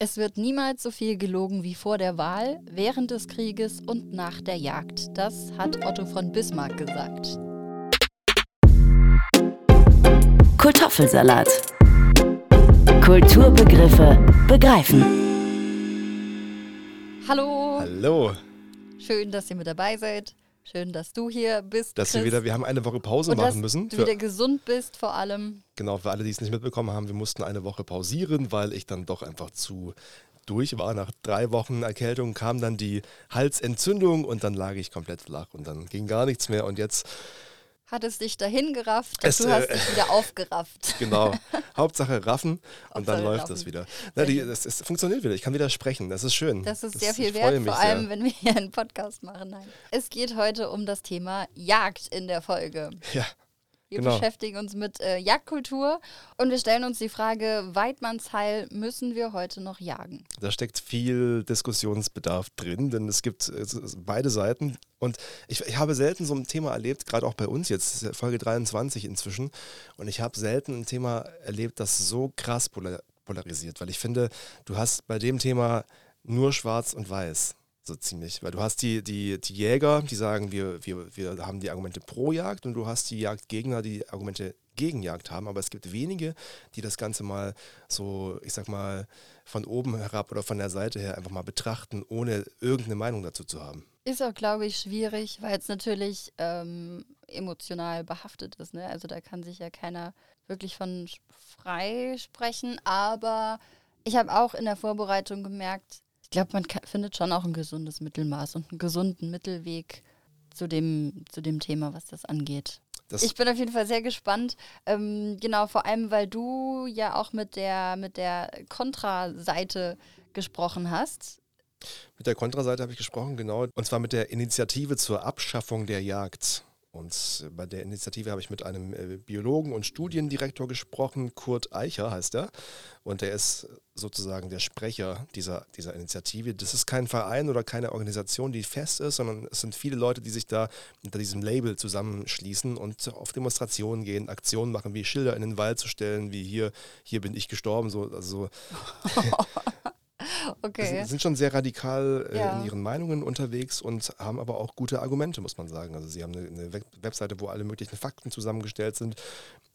Es wird niemals so viel gelogen wie vor der Wahl, während des Krieges und nach der Jagd. Das hat Otto von Bismarck gesagt. Kartoffelsalat. Kulturbegriffe begreifen. Hallo, Hallo, schön, dass ihr mit dabei seid. Schön, dass du hier bist. dass Chris. wir wieder, wir haben eine Woche Pause und dass machen müssen. du Für, wieder gesund bist, vor allem. genau, für alle, die es nicht mitbekommen haben, wir mussten eine Woche pausieren, weil ich dann doch einfach zu durch war. Nach drei Wochen Erkältung kam dann die Halsentzündung und dann lag ich komplett flach und dann ging gar nichts mehr und jetzt, Hat es dich dahin gerafft? Es, du hast äh, dich wieder aufgerafft. genau, Hauptsache raffen und dann läuft raffen. das wieder. Na, die, es, es funktioniert wieder, ich kann wieder sprechen, das ist schön. Das ist sehr viel wert, vor allem, sehr. wenn wir hier einen Podcast machen. Nein. Es geht heute um das Thema Jagd in der Folge. Ja, Wir Genau. beschäftigen uns mit äh, Jagdkultur und wir stellen uns die Frage, Weidmannsheil, müssen wir heute noch jagen? Da steckt viel Diskussionsbedarf drin, denn es gibt äh, beide Seiten. Und ich, ich habe selten so ein Thema erlebt, gerade auch bei uns jetzt, ja Folge 23 inzwischen. Und ich habe selten ein Thema erlebt, das so krass polar, polarisiert, weil ich finde, du hast bei dem Thema nur schwarz und weiß. So ziemlich. Weil du hast die, die, die Jäger, die sagen, wir, wir, wir haben die Argumente pro Jagd und du hast die Jagdgegner, die Argumente gegen Jagd haben. Aber es gibt wenige, die das Ganze mal so, ich sag mal, von oben herab oder von der Seite her einfach mal betrachten, ohne irgendeine Meinung dazu zu haben. Ist auch, glaube ich, schwierig, weil es natürlich ähm, emotional behaftet ist. Ne? Also da kann sich ja keiner wirklich von frei sprechen. Aber ich habe auch in der Vorbereitung gemerkt, ich glaube, man findet schon auch ein gesundes Mittelmaß und einen gesunden Mittelweg zu dem, zu dem Thema, was das angeht. Das, Ich bin auf jeden Fall sehr gespannt. Ähm, genau, vor allem, weil du ja auch mit der, mit der Kontraseite gesprochen hast. mit der Kontraseite habe ich gesprochen, genau. Und zwar mit der Initiative zur Abschaffung der Jagd. Und bei der Initiative habe ich mit einem äh, Biologen und Studiendirektor gesprochen, Kurt Eicher heißt er. Und er ist sozusagen der Sprecher dieser, dieser Initiative. Das ist kein Verein oder keine Organisation, die fest ist, sondern es sind viele Leute, die sich da unter diesem Label zusammenschließen und auf Demonstrationen gehen, Aktionen machen, wie Schilder in den Wald zu stellen, wie hier, hier bin ich gestorben. So, also Okay. Sie sind schon sehr radikal äh, Ja. in ihren Meinungen unterwegs und haben aber auch gute Argumente, muss man sagen. Also sie haben eine, eine Web Webseite, wo alle möglichen Fakten zusammengestellt sind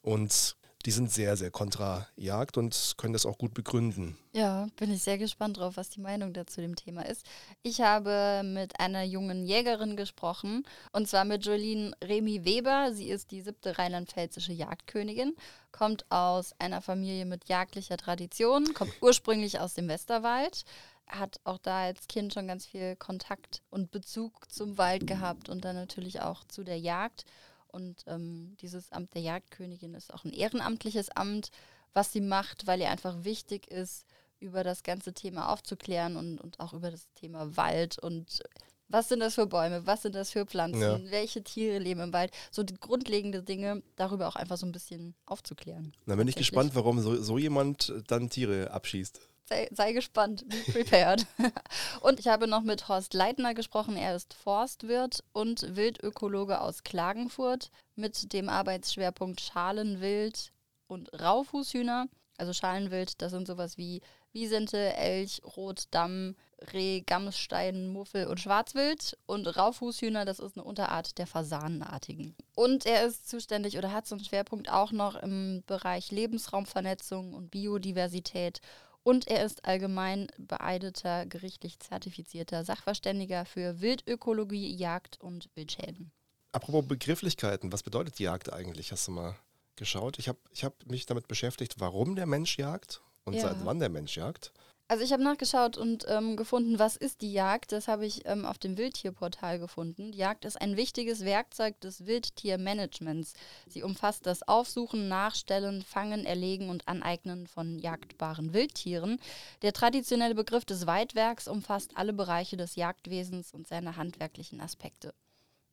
und die sind sehr, sehr kontra Jagd und können das auch gut begründen. Ja, bin ich sehr gespannt drauf, was die Meinung dazu dem Thema ist. Ich habe mit einer jungen Jägerin gesprochen und zwar mit Jolene Remy Weber. Sie ist die siebte rheinland-pfälzische Jagdkönigin, kommt aus einer Familie mit jagdlicher Tradition, kommt ursprünglich aus dem Westerwald, hat auch da als Kind schon ganz viel Kontakt und Bezug zum Wald gehabt und dann natürlich auch zu der Jagd. Und ähm, dieses Amt der Jagdkönigin ist auch ein ehrenamtliches Amt, was sie macht, weil ihr einfach wichtig ist, über das ganze Thema aufzuklären und, und auch über das Thema Wald und was sind das für Bäume, was sind das für Pflanzen, Ja. welche Tiere leben im Wald, so die grundlegende Dinge, darüber auch einfach so ein bisschen aufzuklären. Dann bin ich gespannt, warum so, so jemand dann Tiere abschießt. Sei, sei gespannt, be prepared. und ich habe noch mit Horst Leitner gesprochen. Er ist Forstwirt und Wildökologe aus Klagenfurt mit dem Arbeitsschwerpunkt Schalenwild und Raufußhühner. Also Schalenwild, das sind sowas wie Wiesente, Elch, Rotdamm, Reh, Gamsstein, Muffel und Schwarzwild. Und Raufußhühner, das ist eine Unterart der Fasanenartigen. Und er ist zuständig oder hat so einen Schwerpunkt auch noch im Bereich Lebensraumvernetzung und Biodiversität. Und er ist allgemein beeideter, gerichtlich zertifizierter Sachverständiger für Wildökologie, Jagd und Wildschäden. Apropos Begrifflichkeiten, was bedeutet Jagd eigentlich? Hast du mal geschaut? Ich habe ich hab mich damit beschäftigt, warum der Mensch jagt und Ja. seit wann der Mensch jagt. Also ich habe nachgeschaut und ähm, gefunden, was ist die Jagd? Das habe ich ähm, auf dem Wildtierportal gefunden. Die Jagd ist ein wichtiges Werkzeug des Wildtiermanagements. Sie umfasst das Aufsuchen, Nachstellen, Fangen, Erlegen und Aneignen von jagdbaren Wildtieren. Der traditionelle Begriff des Weidwerks umfasst alle Bereiche des Jagdwesens und seine handwerklichen Aspekte.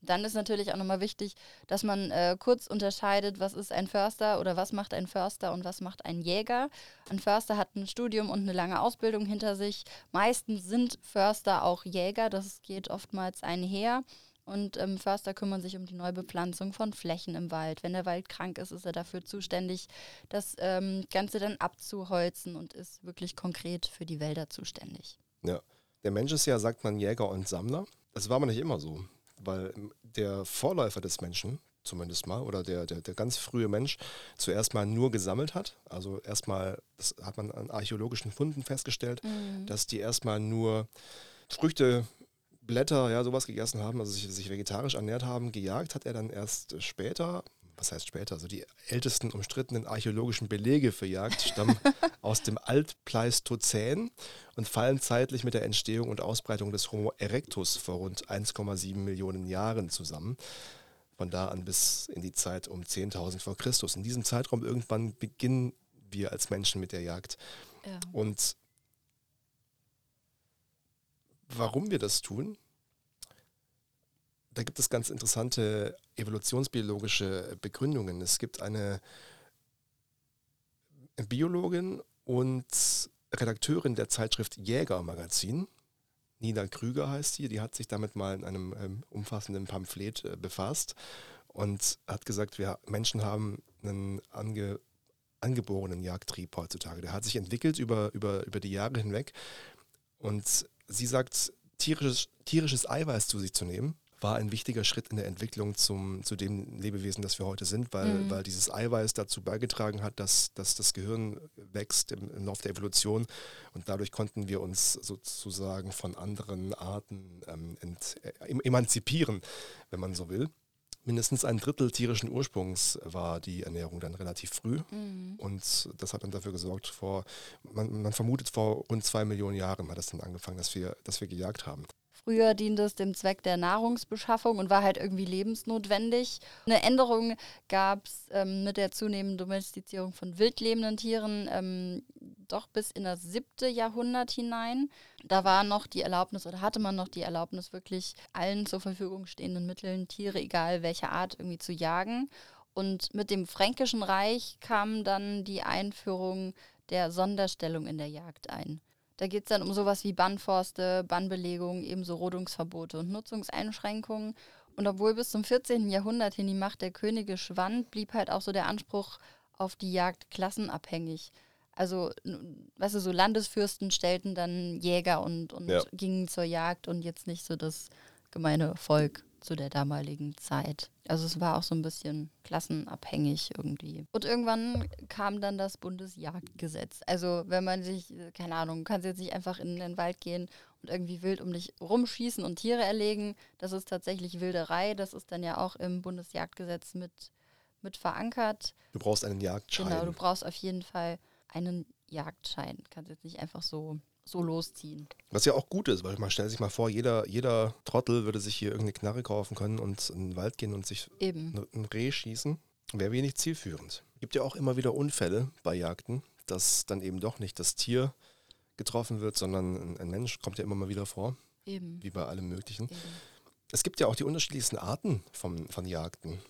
Dann ist natürlich auch nochmal wichtig, dass man äh, kurz unterscheidet, was ist ein Förster oder was macht ein Förster und was macht ein Jäger. Ein Förster hat ein Studium und eine lange Ausbildung hinter sich. Meistens sind Förster auch Jäger, das geht oftmals einher. Und ähm, Förster kümmern sich um die Neubepflanzung von Flächen im Wald. Wenn der Wald krank ist, ist er dafür zuständig, das ähm, Ganze dann abzuholzen und ist wirklich konkret für die Wälder zuständig. Ja, der Mensch ist ja, sagt man, Jäger und Sammler. Das war aber nicht immer so, weil der Vorläufer des Menschen, zumindest mal, oder der, der, der ganz frühe Mensch zuerst mal nur gesammelt hat. Also erstmal, das hat man an archäologischen Funden festgestellt, mhm. dass die erstmal nur Früchte Blätter, ja, sowas gegessen haben, also sich, sich vegetarisch ernährt haben. Gejagt hat er dann erst später, was heißt später? Also die ältesten umstrittenen archäologischen Belege für Jagd stammen aus dem Altpleistozän und fallen zeitlich mit der Entstehung und Ausbreitung des Homo erectus vor rund 1,7 Millionen Jahren zusammen. Von da an bis in die Zeit um 10.000 vor Christus. In diesem Zeitraum irgendwann beginnen wir als Menschen mit der Jagd. Ja. Und warum wir das tun, da gibt es ganz interessante evolutionsbiologische Begründungen. Es gibt eine Biologin und Redakteurin der Zeitschrift Jäger Magazin, Nina Krüger heißt sie, die hat sich damit mal in einem ähm, umfassenden Pamphlet äh, befasst und hat gesagt, wir Menschen haben einen ange, angeborenen Jagdtrieb heutzutage. Der hat sich entwickelt über, über, über die Jahre hinweg und sie sagt, tierisches, tierisches Eiweiß zu sich zu nehmen, war ein wichtiger Schritt in der Entwicklung zum, zu dem Lebewesen, das wir heute sind, weil, mhm. weil dieses Eiweiß dazu beigetragen hat, dass, dass das Gehirn wächst im, im Laufe der Evolution und dadurch konnten wir uns sozusagen von anderen Arten ähm, ent, äh, emanzipieren, wenn man so will mindestens ein Drittel tierischen Ursprungs war die Ernährung dann relativ früh. Mhm. Und das hat dann dafür gesorgt, vor, man, man, vermutet vor rund zwei Millionen Jahren hat es dann angefangen, dass wir, dass wir gejagt haben. Früher diente es dem Zweck der Nahrungsbeschaffung und war halt irgendwie lebensnotwendig. Eine Änderung gab es ähm, mit der zunehmenden Domestizierung von wildlebenden Tieren ähm, doch bis in das siebte Jahrhundert hinein. Da war noch die Erlaubnis oder hatte man noch die Erlaubnis, wirklich allen zur Verfügung stehenden Mitteln Tiere, egal welcher Art, irgendwie zu jagen. Und mit dem Fränkischen Reich kam dann die Einführung der Sonderstellung in der Jagd ein. Da geht es dann um sowas wie Bannforste, Bannbelegung, ebenso Rodungsverbote und Nutzungseinschränkungen. Und obwohl bis zum 14. Jahrhundert hin die Macht der Könige schwand, blieb halt auch so der Anspruch auf die Jagd klassenabhängig. Also, weißt du, so Landesfürsten stellten dann Jäger und, und ja. gingen zur Jagd und jetzt nicht so das gemeine Volk zu der damaligen Zeit. Also es war auch so ein bisschen klassenabhängig irgendwie. Und irgendwann kam dann das Bundesjagdgesetz. Also wenn man sich, keine Ahnung, kannst jetzt nicht einfach in den Wald gehen und irgendwie wild um dich rumschießen und Tiere erlegen. Das ist tatsächlich Wilderei. Das ist dann ja auch im Bundesjagdgesetz mit, mit verankert. Du brauchst einen Jagdschein. Genau, du brauchst auf jeden Fall einen Jagdschein. Kannst jetzt nicht einfach so so losziehen. Was ja auch gut ist, weil man stellt sich mal vor, jeder, jeder Trottel würde sich hier irgendeine Knarre kaufen können und in den Wald gehen und sich Eben. ein Reh schießen. Wäre wenig zielführend. Gibt ja auch immer wieder Unfälle bei Jagden, dass dann eben doch nicht das Tier getroffen wird, sondern ein, Mensch kommt ja immer mal wieder vor. Eben. Wie bei allem Möglichen. Eben. Es gibt ja auch die unterschiedlichsten Arten von, von Jagden.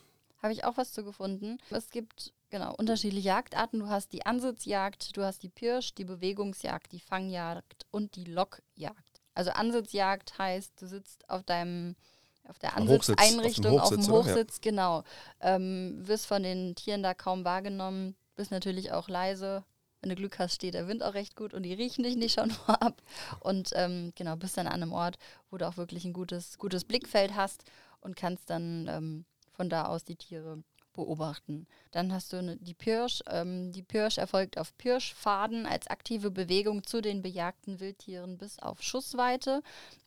Habe ich auch was zu gefunden. Es gibt genau unterschiedliche Jagdarten. Du hast die Ansitzjagd, du hast die Pirsch, die Bewegungsjagd, die Fangjagd und die Lockjagd. Also Ansitzjagd heißt, du sitzt auf deinem auf der Ansitzeinrichtung, auf dem Hochsitz, auf dem Hochsitz ja. genau. Ähm, wirst von den Tieren da kaum wahrgenommen, bist natürlich auch leise. Wenn du Glück hast, steht der Wind auch recht gut und die riechen dich nicht schon vorab. Und ähm, genau, bist dann an einem Ort, wo du auch wirklich ein gutes, gutes Blickfeld hast und kannst dann ähm, von da aus die Tiere beobachten. Dann hast du eine, die Pirsch. Ähm, die Pirsch erfolgt auf Pirschfaden als aktive Bewegung zu den bejagten Wildtieren bis auf Schussweite.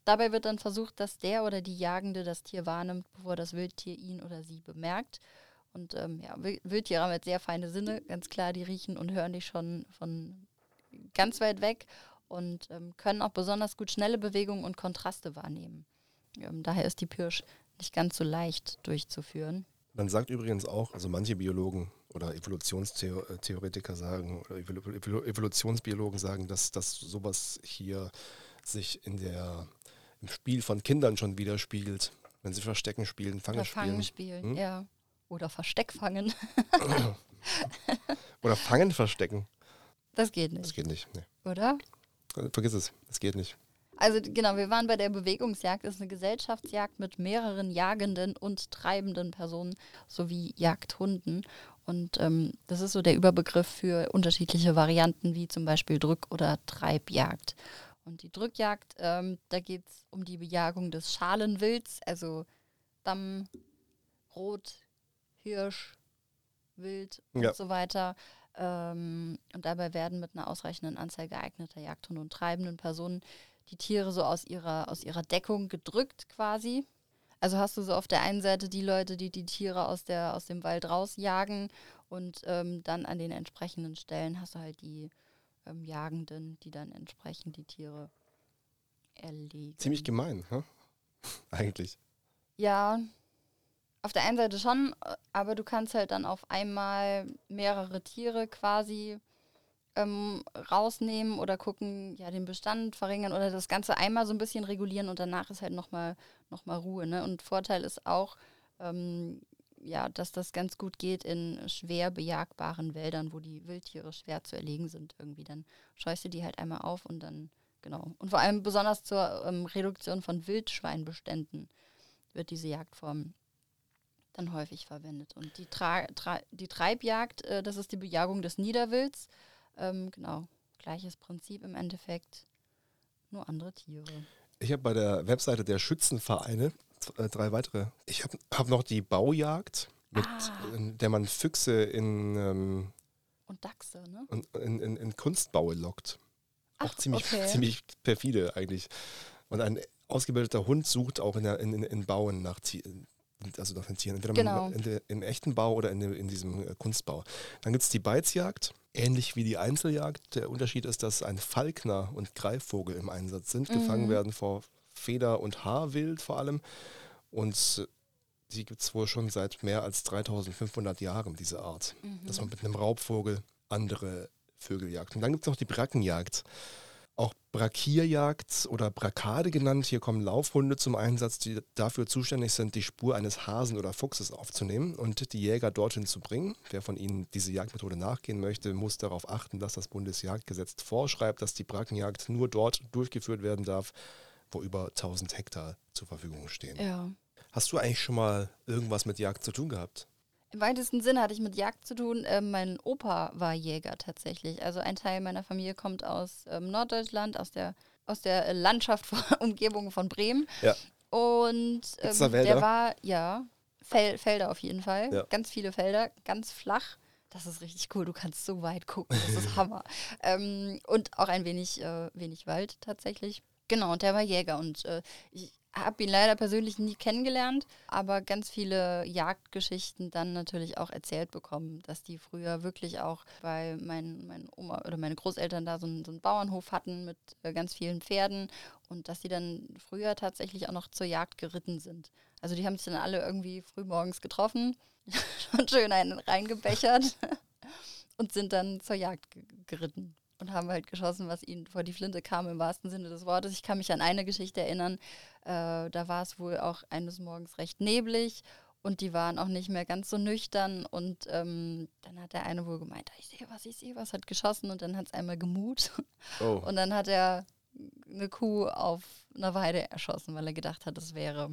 Dabei wird dann versucht, dass der oder die Jagende das Tier wahrnimmt, bevor das Wildtier ihn oder sie bemerkt. Und ähm, ja, Wildtiere haben jetzt sehr feine Sinne, ganz klar, die riechen und hören dich schon von ganz weit weg und ähm, können auch besonders gut schnelle Bewegungen und Kontraste wahrnehmen. Ähm, daher ist die Pirsch nicht ganz so leicht durchzuführen. Man sagt übrigens auch, also manche Biologen oder Evolutionstheoretiker sagen, oder Evolutionsbiologen sagen, dass, dass sowas hier sich in der, im Spiel von Kindern schon widerspiegelt. Wenn sie Verstecken spielen, Fangen oder spielen. Fangen spielen, hm? ja. Oder Versteck fangen. oder Fangen verstecken. Das geht nicht. Das geht nicht, nee. Oder? Vergiss es, das geht nicht. Also genau, wir waren bei der Bewegungsjagd. Das ist eine Gesellschaftsjagd mit mehreren jagenden und treibenden Personen sowie Jagdhunden. Und ähm, das ist so der Überbegriff für unterschiedliche Varianten, wie zum Beispiel Drück- oder Treibjagd. Und die Drückjagd, ähm, da geht es um die Bejagung des Schalenwilds, also Damm, Rot, Hirsch, Wild und Ja. so weiter. Ähm, und dabei werden mit einer ausreichenden Anzahl geeigneter Jagdhunde und treibenden Personen die Tiere so aus ihrer, aus ihrer Deckung gedrückt quasi. Also hast du so auf der einen Seite die Leute, die die Tiere aus, der, aus dem Wald rausjagen und ähm, dann an den entsprechenden Stellen hast du halt die ähm, Jagenden, die dann entsprechend die Tiere erlegen. Ziemlich gemein, ne? eigentlich. Ja, auf der einen Seite schon, äh, aber du kannst halt dann auf einmal mehrere Tiere quasi ähm, rausnehmen oder gucken, ja, den Bestand verringern oder das Ganze einmal so ein bisschen regulieren und danach ist halt nochmal noch mal Ruhe. Ne? Und Vorteil ist auch, ähm, ja, dass das ganz gut geht in schwer bejagbaren Wäldern, wo die Wildtiere schwer zu erlegen sind irgendwie. Dann scheust du die halt einmal auf und dann, genau. Und vor allem besonders zur ähm, Reduktion von Wildschweinbeständen wird diese Jagdform dann häufig verwendet. Und die, Tra Tra die Treibjagd, äh, das ist die Bejagung des Niederwilds. Ähm, genau, gleiches Prinzip im Endeffekt, nur andere Tiere. Ich habe bei der Webseite der Schützenvereine äh, drei weitere. Ich habe hab noch die Baujagd, mit Ah. in der man Füchse in, ähm, Und Dachse, ne? in, in, in Kunstbaue lockt. Auch Ach, ziemlich, okay. ziemlich perfide eigentlich. Und ein ausgebildeter Hund sucht auch in, der, in, in, Bauen nach. Also nach den Tieren. Entweder Genau. in der, im echten Bau oder in, in diesem äh, Kunstbau. Dann gibt es die Beizjagd, ähnlich wie die Einzeljagd. Der Unterschied ist, dass ein Falkner und Greifvogel im Einsatz sind. Gefangen Mhm. werden vor Feder- und Haarwild vor allem. Und die gibt es wohl schon seit mehr als 3500 Jahren, diese Art Mhm. dass man mit einem Raubvogel andere Vögel jagt. Und dann gibt es noch die Brackenjagd. Auch Brakierjagd oder Brakade genannt. Hier kommen Laufhunde zum Einsatz, die dafür zuständig sind, die Spur eines Hasen oder Fuchses aufzunehmen und die Jäger dorthin zu bringen. Wer von ihnen diese Jagdmethode nachgehen möchte, muss darauf achten, dass das Bundesjagdgesetz vorschreibt, dass die Brackenjagd nur dort durchgeführt werden darf, wo über 1000 Hektar zur Verfügung stehen. Ja. Hast du eigentlich schon mal irgendwas mit Jagd zu tun gehabt? Im weitesten Sinne hatte ich mit Jagd zu tun. Ähm, mein Opa war Jäger tatsächlich. Also ein Teil meiner Familie kommt aus ähm, Norddeutschland, aus der, aus der Landschaft, Umgebung von Bremen. Ja. Und ähm, der war, ja, Fel Felder auf jeden Fall. Ja. Ganz viele Felder, ganz flach. Das ist richtig cool. Du kannst so weit gucken. Das ist Hammer. Ähm, und auch ein wenig, äh, wenig Wald tatsächlich. Genau, und der war Jäger. Und äh, ich habe ihn leider persönlich nie kennengelernt, aber ganz viele Jagdgeschichten dann natürlich auch erzählt bekommen, dass die früher wirklich auch bei meinen mein Oma oder meine Großeltern da so einen, so einen Bauernhof hatten mit äh, ganz vielen Pferden und dass die dann früher tatsächlich auch noch zur Jagd geritten sind. Also die haben sich dann alle irgendwie frühmorgens getroffen, schon schön einen reingebechert und sind dann zur Jagd ge- geritten und haben halt geschossen, was ihnen vor die Flinte kam, im wahrsten Sinne des Wortes. Ich kann mich an eine Geschichte erinnern, äh, da war es wohl auch eines Morgens recht neblig und die waren auch nicht mehr ganz so nüchtern und ähm, dann hat der eine wohl gemeint, "Ah, ich sehe was, ich sehe was, hat geschossen und dann hat es einmal gemut Oh. und dann hat er eine Kuh auf einer Weide erschossen, weil er gedacht hat, es wäre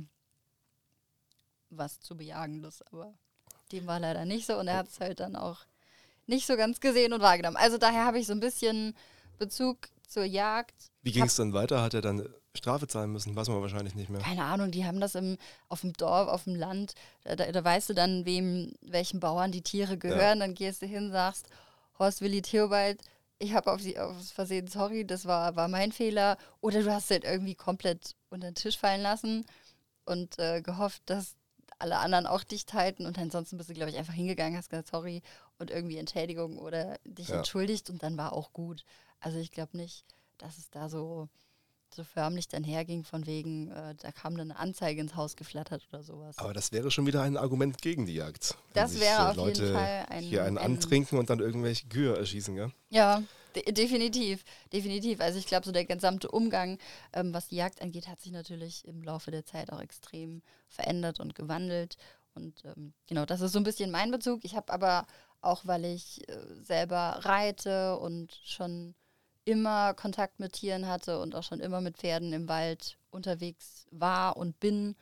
was zu bejagendes, aber dem war leider nicht so und er hat es halt dann auch nicht so ganz gesehen und wahrgenommen. Also daher habe ich so ein bisschen Bezug zur Jagd. Wie ging es dann weiter? Hat er dann Strafe zahlen müssen? Weiß man wahrscheinlich nicht mehr. Keine Ahnung, die haben das im, auf dem Dorf, auf dem Land. Da, da, da weißt du dann, wem, welchen Bauern die Tiere gehören. Dann gehst du hin, sagst, Horst Willi Theobald, ich habe auf sie aufs Versehen, sorry, das war, war mein Fehler. Oder du hast halt irgendwie komplett unter den Tisch fallen lassen und äh, gehofft, dass alle anderen auch dicht halten. Und ansonsten bist du, glaube ich, einfach hingegangen, hast gesagt, sorry und irgendwie Entschädigung oder dich Ja. entschuldigt und dann war auch gut. Also ich glaube nicht, dass es da so, so förmlich dann herging, von wegen, äh, da kam dann eine Anzeige ins Haus geflattert oder sowas. Aber das wäre schon wieder ein Argument gegen die Jagd. Das sich, wäre äh, auf jeden Leute Fall ein- hier einen ein- antrinken und dann irgendwelche Kühe erschießen, gell? Ja, de definitiv, definitiv. Also ich glaube, so der gesamte Umgang, ähm, was die Jagd angeht, hat sich natürlich im Laufe der Zeit auch extrem verändert und gewandelt. Und ähm, genau, das ist so ein bisschen mein Bezug. Ich habe aber auch, weil ich äh, selber reite und schon immer Kontakt mit Tieren hatte und auch schon immer mit Pferden im Wald unterwegs war und bin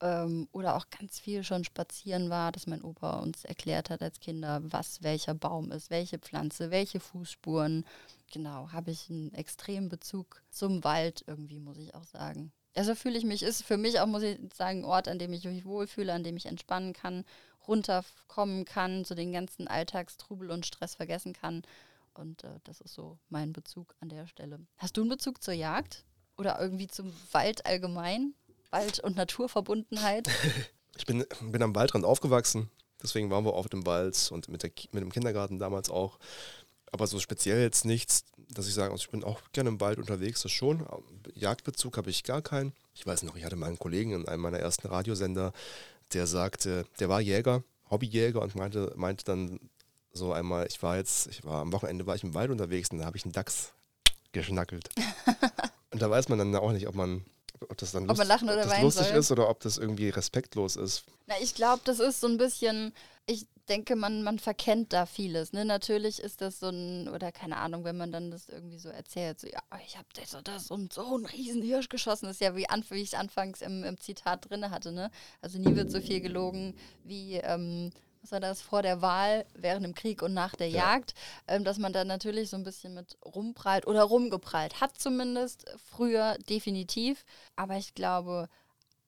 ähm, oder auch ganz viel schon spazieren war, dass mein Opa uns erklärt hat als Kinder, was welcher Baum ist, welche Pflanze, welche Fußspuren. Genau, habe ich einen extremen Bezug zum Wald irgendwie, muss ich auch sagen. Also fühle ich mich, ist für mich auch, muss ich sagen, ein Ort, an dem ich mich wohlfühle, an dem ich entspannen kann, runterkommen kann, so den ganzen Alltagstrubel und Stress vergessen kann. Und äh, das ist so mein Bezug an der Stelle. Hast du einen Bezug zur Jagd? Oder irgendwie zum Wald allgemein? Wald- und Naturverbundenheit? ich bin, bin am Waldrand aufgewachsen. Deswegen waren wir oft im Wald und mit, der, mit dem Kindergarten damals auch. Aber so speziell jetzt nichts, dass ich sage, also ich bin auch gerne im Wald unterwegs, das schon. Jagdbezug habe ich gar keinen. Ich weiß noch, ich hatte mal einen Kollegen in einem meiner ersten Radiosender, der sagte, der war Jäger, Hobbyjäger und meinte, meinte dann so einmal, ich war jetzt, ich war am Wochenende war ich im Wald unterwegs und da habe ich einen Dachs geschnackelt. und da weiß man dann auch nicht, ob man ob das dann lust, ob lachen oder ob das lustig soll. ist oder ob das irgendwie respektlos ist. Na, ich glaube, das ist so ein bisschen, ich denke, man, man verkennt da vieles. Ne? Natürlich ist das so ein, oder keine Ahnung, wenn man dann das irgendwie so erzählt, so, ja, ich habe das und das und so einen riesen Hirsch geschossen, das ist ja wie, an, wie ich anfangs im, im Zitat drin hatte. Ne? Also nie wird so viel gelogen wie, ähm, was war das, vor der Wahl, während dem Krieg und nach der ja. Jagd, ähm, dass man da natürlich so ein bisschen mit rumprallt oder rumgeprallt hat zumindest, früher definitiv. Aber ich glaube,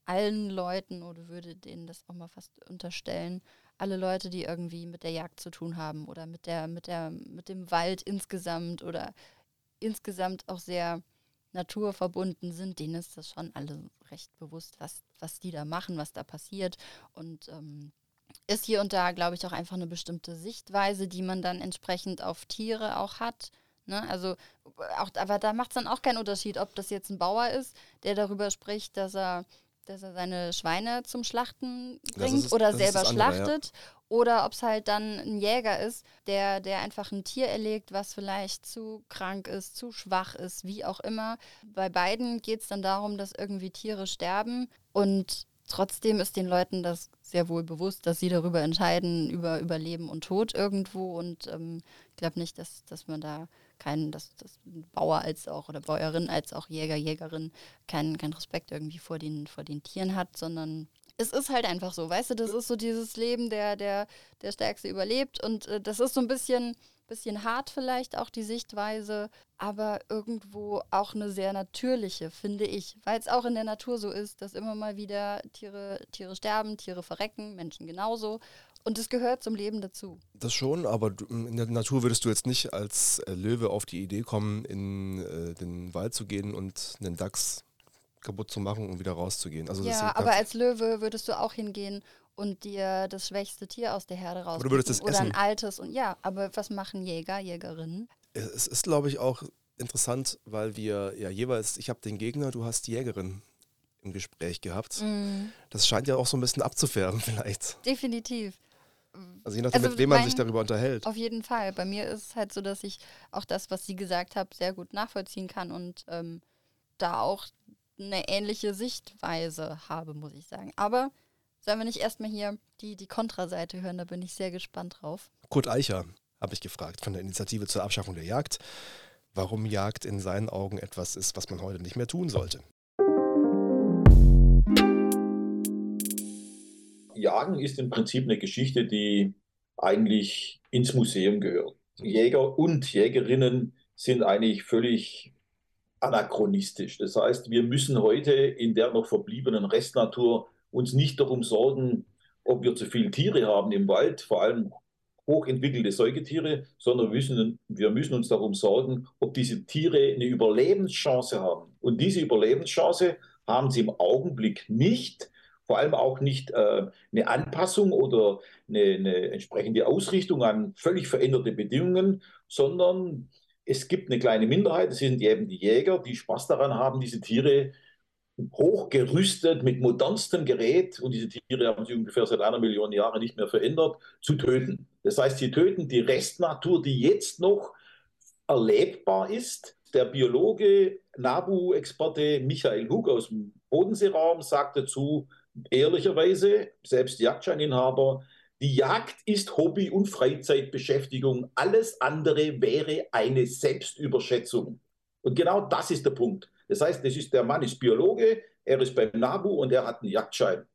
allen Leuten, oder würde denen das auch mal fast unterstellen, alle Leute, die irgendwie mit der Jagd zu tun haben oder mit der, mit der, mit dem Wald insgesamt oder insgesamt auch sehr naturverbunden sind, denen ist das schon alle recht bewusst, was, was die da machen, was da passiert. Und ähm, ist hier und da, glaube ich, auch einfach eine bestimmte Sichtweise, die man dann entsprechend auf Tiere auch hat. Ne? Also, auch, aber da macht es dann auch keinen Unterschied, ob das jetzt ein Bauer ist, der darüber spricht, dass er dass er seine Schweine zum Schlachten bringt ist, oder selber andere, schlachtet. Ja. Oder ob es halt dann ein Jäger ist, der, der einfach ein Tier erlegt, was vielleicht zu krank ist, zu schwach ist, wie auch immer. Bei beiden geht es dann darum, dass irgendwie Tiere sterben. Und trotzdem ist den Leuten das sehr wohl bewusst, dass sie darüber entscheiden, über, über Leben und Tod irgendwo. Und ähm, ich glaube nicht, dass, dass man da keinen, dass, dass Bauer als auch oder Bäuerin als auch Jäger, Jägerin keinen kein Respekt irgendwie vor den, vor den Tieren hat, sondern es ist halt einfach so, weißt du, das ist so dieses Leben, der, der, der Stärkste überlebt. Und äh, das ist so ein bisschen, bisschen hart vielleicht auch die Sichtweise, aber irgendwo auch eine sehr natürliche, finde ich, weil es auch in der Natur so ist, dass immer mal wieder Tiere, Tiere sterben, Tiere verrecken, Menschen genauso und es gehört zum Leben dazu. Das schon, aber in der Natur würdest du jetzt nicht als äh, Löwe auf die Idee kommen, in äh, den Wald zu gehen und einen Dachs kaputt zu machen und wieder rauszugehen. Also ja, aber als Löwe würdest du auch hingehen und dir das schwächste Tier aus der Herde raus oder, oder ein altes und ja, aber was machen Jäger, Jägerinnen? Es ist, glaube ich, auch interessant, weil wir ja jeweils, ich habe den Gegner, du hast die Jägerin im Gespräch gehabt. Mm. Das scheint ja auch so ein bisschen abzufärben vielleicht. Definitiv. Also je nachdem, also mit wem man sich darüber unterhält. Auf jeden Fall. Bei mir ist es halt so, dass ich auch das, was sie gesagt hat, sehr gut nachvollziehen kann und ähm, da auch eine ähnliche Sichtweise habe, muss ich sagen. Aber sollen wir nicht erstmal hier die, die Kontraseite hören? Da bin ich sehr gespannt drauf. Kurt Eicher habe ich gefragt von der Initiative zur Abschaffung der Jagd, warum Jagd in seinen Augen etwas ist, was man heute nicht mehr tun sollte. Jagen ist im Prinzip eine Geschichte, die eigentlich ins Museum gehört. Jäger und Jägerinnen sind eigentlich völlig anachronistisch. Das heißt, wir müssen heute in der noch verbliebenen Restnatur uns nicht darum sorgen, ob wir zu viele Tiere haben im Wald, vor allem hochentwickelte Säugetiere, sondern wir müssen, wir müssen uns darum sorgen, ob diese Tiere eine Überlebenschance haben. Und diese Überlebenschance haben sie im Augenblick nicht, vor allem auch nicht äh, eine Anpassung oder eine, eine, entsprechende Ausrichtung an völlig veränderte Bedingungen, sondern es gibt eine kleine Minderheit, das sind eben die Jäger, die Spaß daran haben, diese Tiere hochgerüstet mit modernstem Gerät, und diese Tiere haben sich ungefähr seit einer Million Jahren nicht mehr verändert, zu töten. Das heißt, sie töten die Restnatur, die jetzt noch erlebbar ist. Der Biologe, NABU-Experte Michael Hug aus dem Bodenseeraum sagt dazu, ehrlicherweise, selbst Jagdscheininhaber, Die Jagd ist Hobby- und Freizeitbeschäftigung. Alles andere wäre eine Selbstüberschätzung. Und genau das ist der Punkt. Das heißt, das ist, der Mann ist Biologe, er ist beim NABU und er hat einen Jagdschein.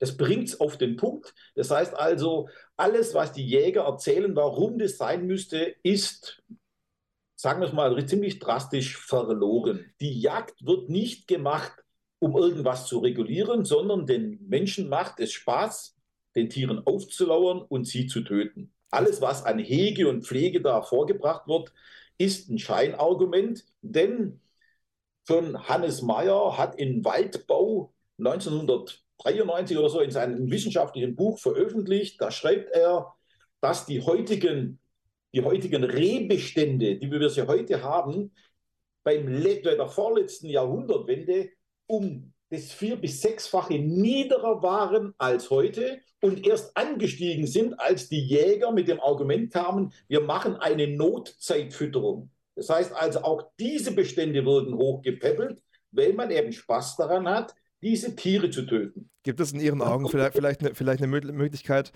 Das bringt es auf den Punkt. Das heißt also, alles, was die Jäger erzählen, warum das sein müsste, ist, sagen wir es mal ziemlich drastisch, verlogen. Die Jagd wird nicht gemacht, um irgendwas zu regulieren, sondern den Menschen macht es Spaß, den Tieren aufzulauern und sie zu töten. Alles, was an Hege und Pflege da vorgebracht wird, ist ein Scheinargument, denn schon Hannes Meyer hat in Waldbau 1993 oder so in seinem wissenschaftlichen Buch veröffentlicht, da schreibt er, dass die heutigen, die heutigen Rehbestände, die wir sie heute haben, beim, bei der vorletzten Jahrhundertwende um das vier- bis sechsfache niederer waren als heute und erst angestiegen sind, als die Jäger mit dem Argument kamen, wir machen eine Notzeitfütterung. Das heißt also, auch diese Bestände wurden hochgepäppelt, weil man eben Spaß daran hat, diese Tiere zu töten. Gibt es in Ihren Augen vielleicht, vielleicht, eine, vielleicht eine Möglichkeit,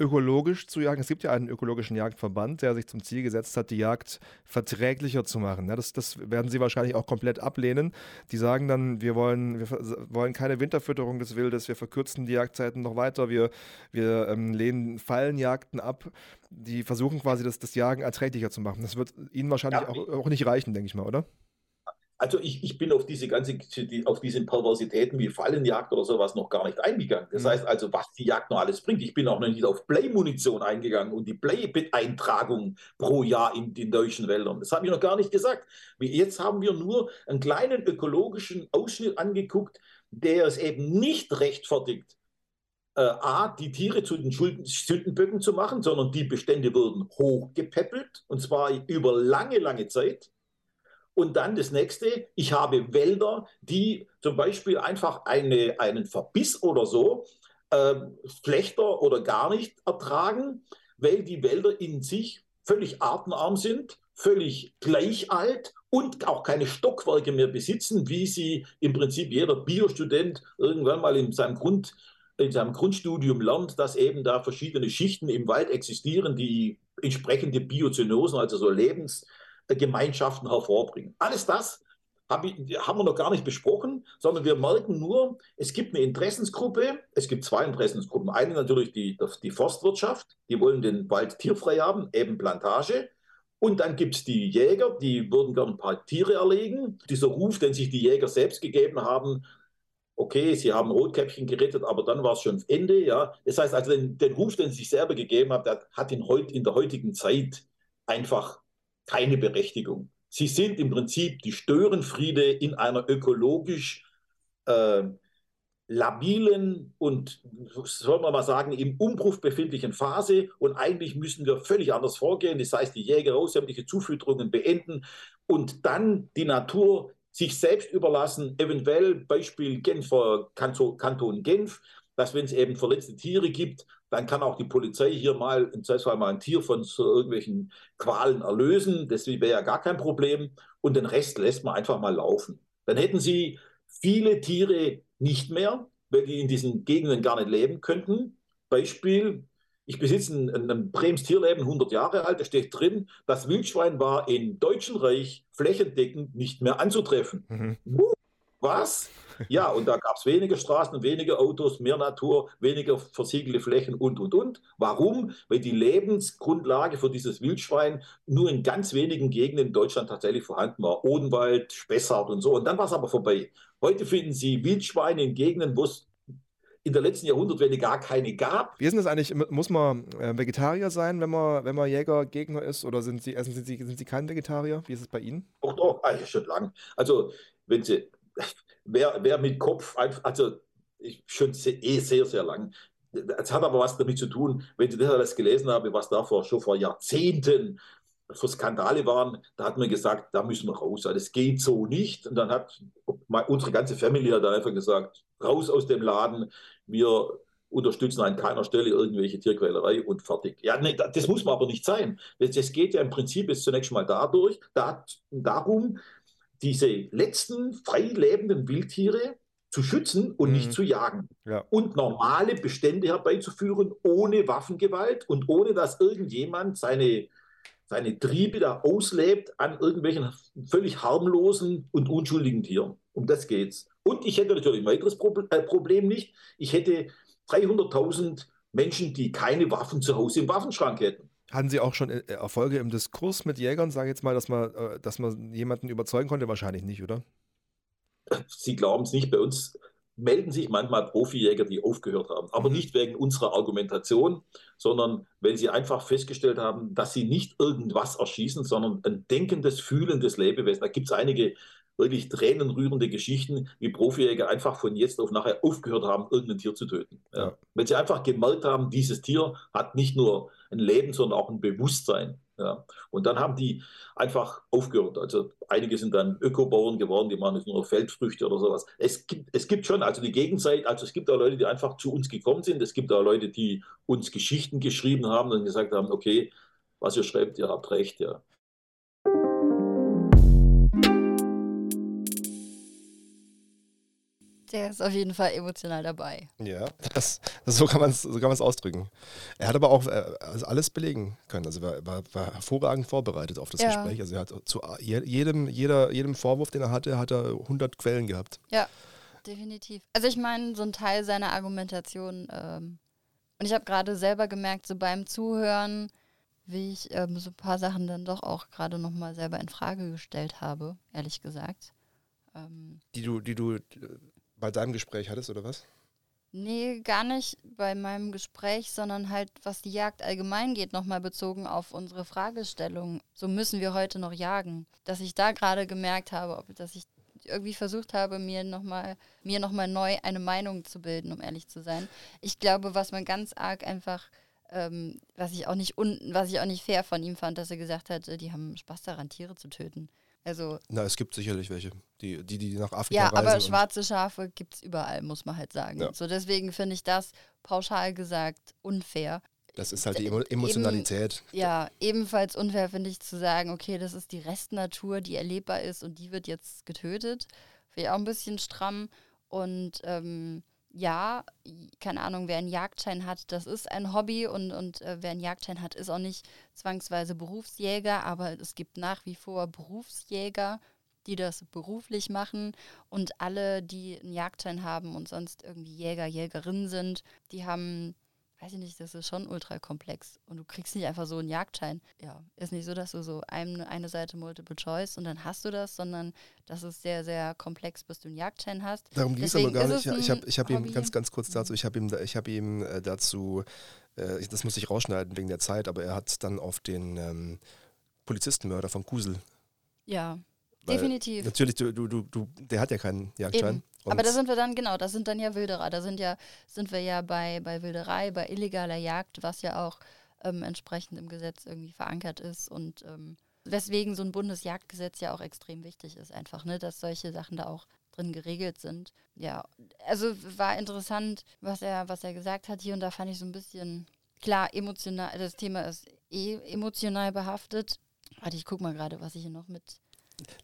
ökologisch zu jagen. Es gibt ja einen ökologischen Jagdverband, der sich zum Ziel gesetzt hat, die Jagd verträglicher zu machen. Ja, das, das, werden sie wahrscheinlich auch komplett ablehnen. Die sagen dann, wir wollen, wir wollen keine Winterfütterung des Wildes, wir verkürzen die Jagdzeiten noch weiter, wir, wir ähm, lehnen Fallenjagden ab. Die versuchen quasi das, das Jagen erträglicher zu machen. Das wird ihnen wahrscheinlich ja, auch, auch nicht reichen, denke ich mal, oder? Also ich, ich bin auf diese ganze, auf diese Perversitäten wie Fallenjagd oder sowas noch gar nicht eingegangen. Das mhm. heißt also, was die Jagd noch alles bringt. Ich bin auch noch nicht auf Play-Munition eingegangen und die Play-Eintragung pro Jahr in den deutschen Wäldern. Das habe ich noch gar nicht gesagt. Jetzt haben wir nur einen kleinen ökologischen Ausschnitt angeguckt, der es eben nicht rechtfertigt, äh, A, die Tiere zu den Sündenböcken zu machen, sondern die Bestände wurden hochgepäppelt und zwar über lange, lange Zeit. Und dann das nächste, ich habe Wälder, die zum Beispiel einfach eine, einen Verbiss oder so äh, schlechter oder gar nicht ertragen, weil die Wälder in sich völlig artenarm sind, völlig gleich alt und auch keine Stockwerke mehr besitzen, wie sie im Prinzip jeder Biostudent irgendwann mal in seinem Grund in seinem Grundstudium lernt, dass eben da verschiedene Schichten im Wald existieren, die entsprechende Biozynosen, also so Lebens, Gemeinschaften hervorbringen. Alles das hab ich, haben wir noch gar nicht besprochen, sondern wir merken nur, es gibt eine Interessensgruppe, es gibt zwei Interessensgruppen. Eine natürlich die, die Forstwirtschaft, die wollen den Wald tierfrei haben, eben Plantage. Und dann gibt es die Jäger, die würden gerne ein paar Tiere erlegen. Dieser Ruf, den sich die Jäger selbst gegeben haben, okay, sie haben Rotkäppchen gerettet, aber dann war es schon Ende. Ja. Das heißt also, den, den Ruf, den sie sich selber gegeben haben, der hat in, heut, in der heutigen Zeit einfach keine Berechtigung. Sie sind im Prinzip die Störenfriede in einer ökologisch äh, labilen und, soll man mal sagen, im Umbruch befindlichen Phase. Und eigentlich müssen wir völlig anders vorgehen. Das heißt, die Jäger raus, sämtliche Zufütterungen beenden und dann die Natur sich selbst überlassen. Eventuell Beispiel Genfer Kanton Genf, dass wenn es eben verletzte Tiere gibt, dann kann auch die Polizei hier mal im Zweifelsfall mal ein Tier von so irgendwelchen Qualen erlösen. Das wäre ja gar kein Problem. Und den Rest lässt man einfach mal laufen. Dann hätten sie viele Tiere nicht mehr, weil die in diesen Gegenden gar nicht leben könnten. Beispiel, ich besitze ein, ein Brems Tierleben, 100 Jahre alt, da steht drin, das Wildschwein war im Deutschen Reich flächendeckend nicht mehr anzutreffen. Mhm. Was? Ja, und da gab es weniger Straßen, weniger Autos, mehr Natur, weniger versiegelte Flächen und, und, und. Warum? Weil die Lebensgrundlage für dieses Wildschwein nur in ganz wenigen Gegenden in Deutschland tatsächlich vorhanden war. Odenwald, Spessart und so. Und dann war es aber vorbei. Heute finden Sie Wildschweine in Gegenden, wo es in der letzten Jahrhundertwende gar keine gab. Wie ist denn das eigentlich? Muss man äh, Vegetarier sein, wenn man, wenn man Jägergegner ist? Oder sind Sie, also sind, Sie, sind Sie kein Vegetarier? Wie ist es bei Ihnen? Doch, doch, eigentlich schon lang. Also, wenn Sie, wer, wer mit Kopf, also ich, schon eh sehr, sehr lang. Es hat aber was damit zu tun, wenn ich das alles gelesen habe, was da vor, schon vor Jahrzehnten für Skandale waren, da hat man gesagt, da müssen wir raus. Das also geht so nicht. Und dann hat unsere ganze Familie dann einfach gesagt, raus aus dem Laden, wir unterstützen an keiner Stelle irgendwelche Tierquälerei und fertig. Ja, nee, das muss man aber nicht sein. Das, das geht ja im Prinzip jetzt zunächst mal dadurch, da, darum, diese letzten frei lebenden Wildtiere zu schützen und Mhm. nicht zu jagen. Ja. Und normale Bestände herbeizuführen ohne Waffengewalt und ohne dass irgendjemand seine, seine Triebe da auslebt an irgendwelchen völlig harmlosen und unschuldigen Tieren. Um das geht's. Und ich hätte natürlich ein weiteres Proble äh, Problem nicht. Ich hätte 300.000 Menschen, die keine Waffen zu Hause im Waffenschrank hätten. Hatten Sie auch schon äh, Erfolge im Diskurs mit Jägern, sage ich jetzt mal, dass man, äh, dass man jemanden überzeugen konnte? Wahrscheinlich nicht, oder? Sie glauben es nicht, bei uns melden sich manchmal Profijäger, die aufgehört haben. Aber Mhm. nicht wegen unserer Argumentation, sondern wenn sie einfach festgestellt haben, dass sie nicht irgendwas erschießen, sondern ein denkendes, fühlendes Lebewesen. Da gibt es einige wirklich tränenrührende Geschichten, wie Profijäger einfach von jetzt auf nachher aufgehört haben, irgendein Tier zu töten. Ja. Ja. Wenn sie einfach gemerkt haben, dieses Tier hat nicht nur ein Leben, sondern auch ein Bewusstsein. Ja. Und dann haben die einfach aufgehört. Also einige sind dann Ökobauern geworden, die machen jetzt nur Feldfrüchte oder sowas. Es gibt, es gibt schon, also die Gegenseite, also es gibt auch Leute, die einfach zu uns gekommen sind. Es gibt auch Leute, die uns Geschichten geschrieben haben und gesagt haben, okay, was ihr schreibt, ihr habt recht, ja. Der ist auf jeden Fall emotional dabei. Ja, das, das, so kann man es so kann ausdrücken. Er hat aber auch äh, also alles belegen können. Also er war, war, war hervorragend vorbereitet auf das Ja. Gespräch. Also er hat zu je- jedem, jeder, jedem Vorwurf, den er hatte, hat er 100 Quellen gehabt. Ja, definitiv. Also ich meine, so ein Teil seiner Argumentation, ähm, und ich habe gerade selber gemerkt, so beim Zuhören, wie ich ähm, so ein paar Sachen dann doch auch gerade nochmal selber in Frage gestellt habe, ehrlich gesagt. Ähm, Die du, die du bei deinem Gespräch hattest, oder was? Nee, gar nicht bei meinem Gespräch, sondern halt, was die Jagd allgemein geht, nochmal bezogen auf unsere Fragestellung. So müssen wir heute noch jagen. Dass ich da gerade gemerkt habe, ob, dass ich irgendwie versucht habe, mir nochmal noch neu eine Meinung zu bilden, um ehrlich zu sein. Ich glaube, was man ganz arg einfach, ähm, was ich auch nicht unten, was ich auch nicht fair von ihm fand, dass er gesagt hat, die haben Spaß daran, Tiere zu töten. Also Na, es gibt sicherlich welche, die, die, die nach Afrika ja, reisen. aber und- schwarze Schafe gibt es überall, muss man halt sagen. Ja. So deswegen finde ich das pauschal gesagt unfair. Das ist halt die Emo Emotionalität. Ja, ebenfalls unfair finde ich zu sagen, okay, das ist die Restnatur, die erlebbar ist und die wird jetzt getötet. Finde ich auch ein bisschen stramm. Und ähm, ja, keine Ahnung, wer einen Jagdschein hat, das ist ein Hobby und, und äh, wer einen Jagdschein hat, ist auch nicht zwangsweise Berufsjäger, aber es gibt nach wie vor Berufsjäger, die das beruflich machen und alle, die einen Jagdschein haben und sonst irgendwie Jäger, Jägerinnen sind, die haben, weiß ich nicht, das ist schon ultra komplex und du kriegst nicht einfach so einen Jagdschein. Ja, ist nicht so, dass du so ein, eine Seite Multiple Choice und dann hast du das, sondern das ist sehr, sehr komplex, bis du einen Jagdschein hast. Darum ging es aber gar nicht. Ich habe ich hab ihm ganz, ganz kurz dazu, ich habe ihm, ich hab ihm äh, dazu, äh, das muss ich rausschneiden wegen der Zeit, aber er hat dann auf den ähm, Polizistenmörder von Kusel. Ja, definitiv. Natürlich, du, du, du, du, der hat ja keinen Jagdschein. Aber da sind wir dann, genau, da sind dann ja Wilderer. Da sind ja, sind wir ja bei, bei Wilderei, bei illegaler Jagd, was ja auch ähm, entsprechend im Gesetz irgendwie verankert ist und ähm, weswegen so ein Bundesjagdgesetz ja auch extrem wichtig ist, einfach, ne, dass solche Sachen da auch drin geregelt sind. Ja, also war interessant, was er, was er gesagt hat hier und da fand ich so ein bisschen, klar, emotional, das Thema ist eh emotional behaftet. Warte, ich guck mal gerade, was ich hier noch mit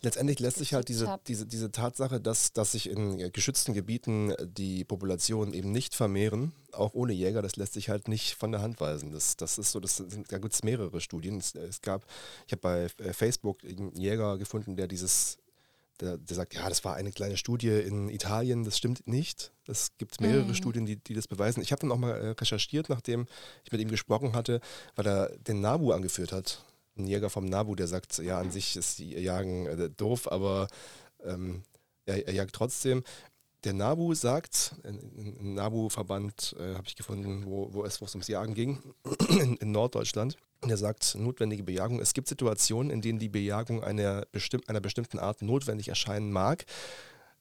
Letztendlich lässt sich halt diese, diese, diese Tatsache, dass, dass sich in äh, geschützten Gebieten äh, die Populationen eben nicht vermehren, auch ohne Jäger, das lässt sich halt nicht von der Hand weisen. Das, das ist so, das sind, da gibt es mehrere Studien. Es, es gab, ich habe bei äh, Facebook einen Jäger gefunden, der dieses, der, der sagt, ja, das war eine kleine Studie in Italien, das stimmt nicht. Es gibt mehrere Mhm. Studien, die, die das beweisen. Ich habe dann auch mal recherchiert, nachdem ich mit ihm gesprochen hatte, weil er den NABU angeführt hat. Ein Jäger vom NABU, der sagt, ja, an sich ist die Jagen äh, doof, aber ähm, er, er jagt trotzdem. Der NABU sagt, ein, NABU-Verband äh, habe ich gefunden, wo, wo, es, ums Jagen ging, in, in Norddeutschland. Und er sagt, notwendige Bejagung. Es gibt Situationen, in denen die Bejagung einer, bestimm einer bestimmten Art notwendig erscheinen mag.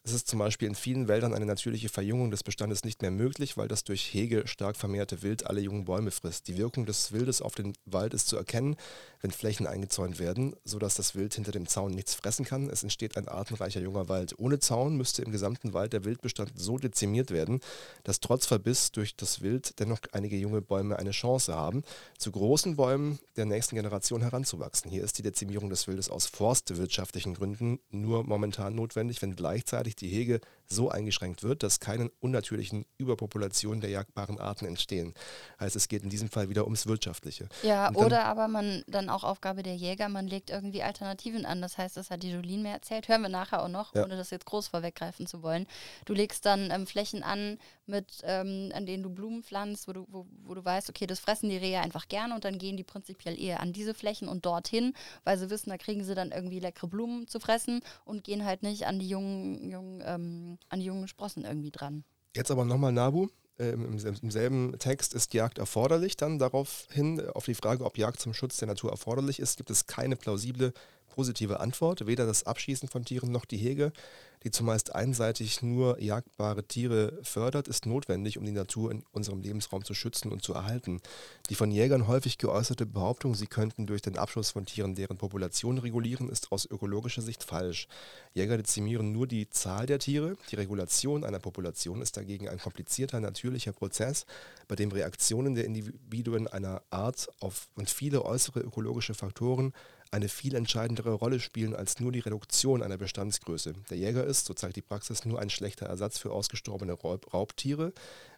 Es ist zum Beispiel in vielen Wäldern eine natürliche Verjüngung des Bestandes nicht mehr möglich, weil das durch Hege stark vermehrte Wild alle jungen Bäume frisst. Die Wirkung des Wildes auf den Wald ist zu erkennen, wenn Flächen eingezäunt werden, sodass das Wild hinter dem Zaun nichts fressen kann. Es entsteht ein artenreicher junger Wald. Ohne Zaun müsste im gesamten Wald der Wildbestand so dezimiert werden, dass trotz Verbiss durch das Wild dennoch einige junge Bäume eine Chance haben, zu großen Bäumen der nächsten Generation heranzuwachsen. Hier ist die Dezimierung des Wildes aus forstwirtschaftlichen Gründen nur momentan notwendig, wenn gleichzeitig die Hege so eingeschränkt wird, dass keine unnatürlichen Überpopulationen der jagdbaren Arten entstehen. Heißt, es geht in diesem Fall wieder ums Wirtschaftliche. Ja, dann, oder aber man dann auch Aufgabe der Jäger, man legt irgendwie Alternativen an. Das heißt, das hat die Jolien mir erzählt, hören wir nachher auch noch, ja. ohne das jetzt groß vorweggreifen zu wollen. Du legst dann ähm, Flächen an, mit, ähm, an denen du Blumen pflanzt, wo du, wo, wo du weißt, okay, das fressen die Rehe einfach gerne und dann gehen die prinzipiell eher an diese Flächen und dorthin, weil sie wissen, da kriegen sie dann irgendwie leckere Blumen zu fressen und gehen halt nicht an die jungen, jungen, ähm, an die jungen Sprossen irgendwie dran. Jetzt aber nochmal Nabu. Äh, Im, selben Text ist Jagd erforderlich. Dann daraufhin, äh, auf die Frage, ob Jagd zum Schutz der Natur erforderlich ist, gibt es keine plausible positive Antwort. Weder das Abschießen von Tieren noch die Hege die zumeist einseitig nur jagdbare Tiere fördert, ist notwendig, um die Natur in unserem Lebensraum zu schützen und zu erhalten. Die von Jägern häufig geäußerte Behauptung, sie könnten durch den Abschuss von Tieren deren Population regulieren, ist aus ökologischer Sicht falsch. Jäger dezimieren nur die Zahl der Tiere. Die Regulation einer Population ist dagegen ein komplizierter natürlicher Prozess, bei dem Reaktionen der Individuen einer Art auf und viele äußere ökologische Faktoren eine viel entscheidendere Rolle spielen als nur die Reduktion einer Bestandsgröße. Der Jäger ist, so zeigt die Praxis, nur ein schlechter Ersatz für ausgestorbene Raub Raubtiere,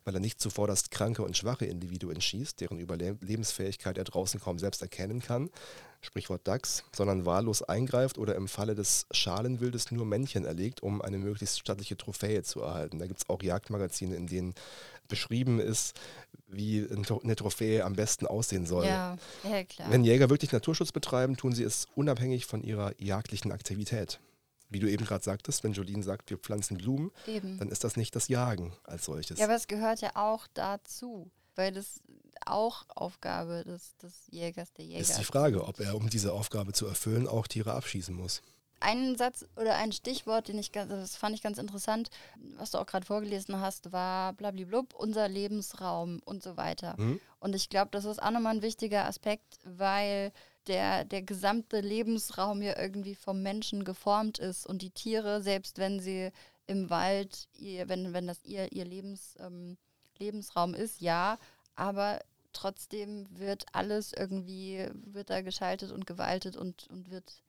weil er nicht zuvorderst kranke und schwache Individuen schießt, deren Überlebensfähigkeit er draußen kaum selbst erkennen kann, Sprichwort Dachs, sondern wahllos eingreift oder im Falle des Schalenwildes nur Männchen erlegt, um eine möglichst stattliche Trophäe zu erhalten. Da gibt es auch Jagdmagazine, in denen beschrieben ist, wie eine Trophäe am besten aussehen soll. Ja, ja, klar. Wenn Jäger wirklich Naturschutz betreiben, tun sie es unabhängig von ihrer jagdlichen Aktivität. Wie du eben gerade sagtest, wenn Jolene sagt, wir pflanzen Blumen, eben. dann ist das nicht das Jagen als solches. Ja, aber es gehört ja auch dazu, weil das auch Aufgabe des, des Jägers, der Jäger ist. die Frage, ob er, um diese Aufgabe zu erfüllen, auch Tiere abschießen muss. Ein Satz oder ein Stichwort, den ich das fand ich ganz interessant, was du auch gerade vorgelesen hast, war blablablub, unser Lebensraum und so weiter. Mhm. Und ich glaube, das ist auch nochmal ein wichtiger Aspekt, weil der, der gesamte Lebensraum ja irgendwie vom Menschen geformt ist und die Tiere, selbst wenn sie im Wald, ihr, wenn, wenn das ihr, ihr Lebens, ähm, Lebensraum ist, ja, aber trotzdem wird alles irgendwie, wird da geschaltet und gewaltet und, und wird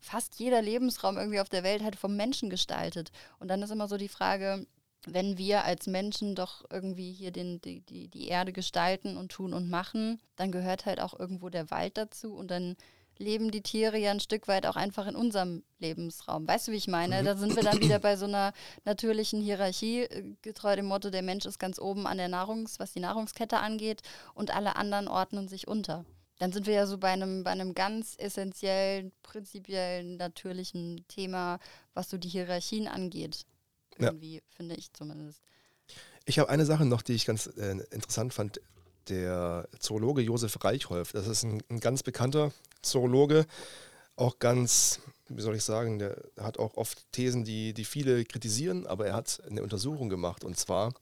fast jeder Lebensraum irgendwie auf der Welt halt vom Menschen gestaltet. Und dann ist immer so die Frage, wenn wir als Menschen doch irgendwie hier den, die, die, die Erde gestalten und tun und machen, dann gehört halt auch irgendwo der Wald dazu und dann leben die Tiere ja ein Stück weit auch einfach in unserem Lebensraum. Weißt du, wie ich meine? Mhm. Da sind wir dann wieder bei so einer natürlichen Hierarchie, äh, getreu dem Motto, der Mensch ist ganz oben an der Nahrungs, was die Nahrungskette angeht und alle anderen ordnen sich unter. Dann sind wir ja so bei einem, bei einem ganz essentiellen, prinzipiellen, natürlichen Thema, was so die Hierarchien angeht. Irgendwie, ja. finde ich zumindest. Ich habe eine Sache noch, die ich ganz äh, interessant fand. Der Zoologe Josef Reichholf, das ist ein, ein ganz bekannter Zoologe, auch ganz, wie soll ich sagen, der hat auch oft Thesen, die, die viele kritisieren, aber er hat eine Untersuchung gemacht und zwar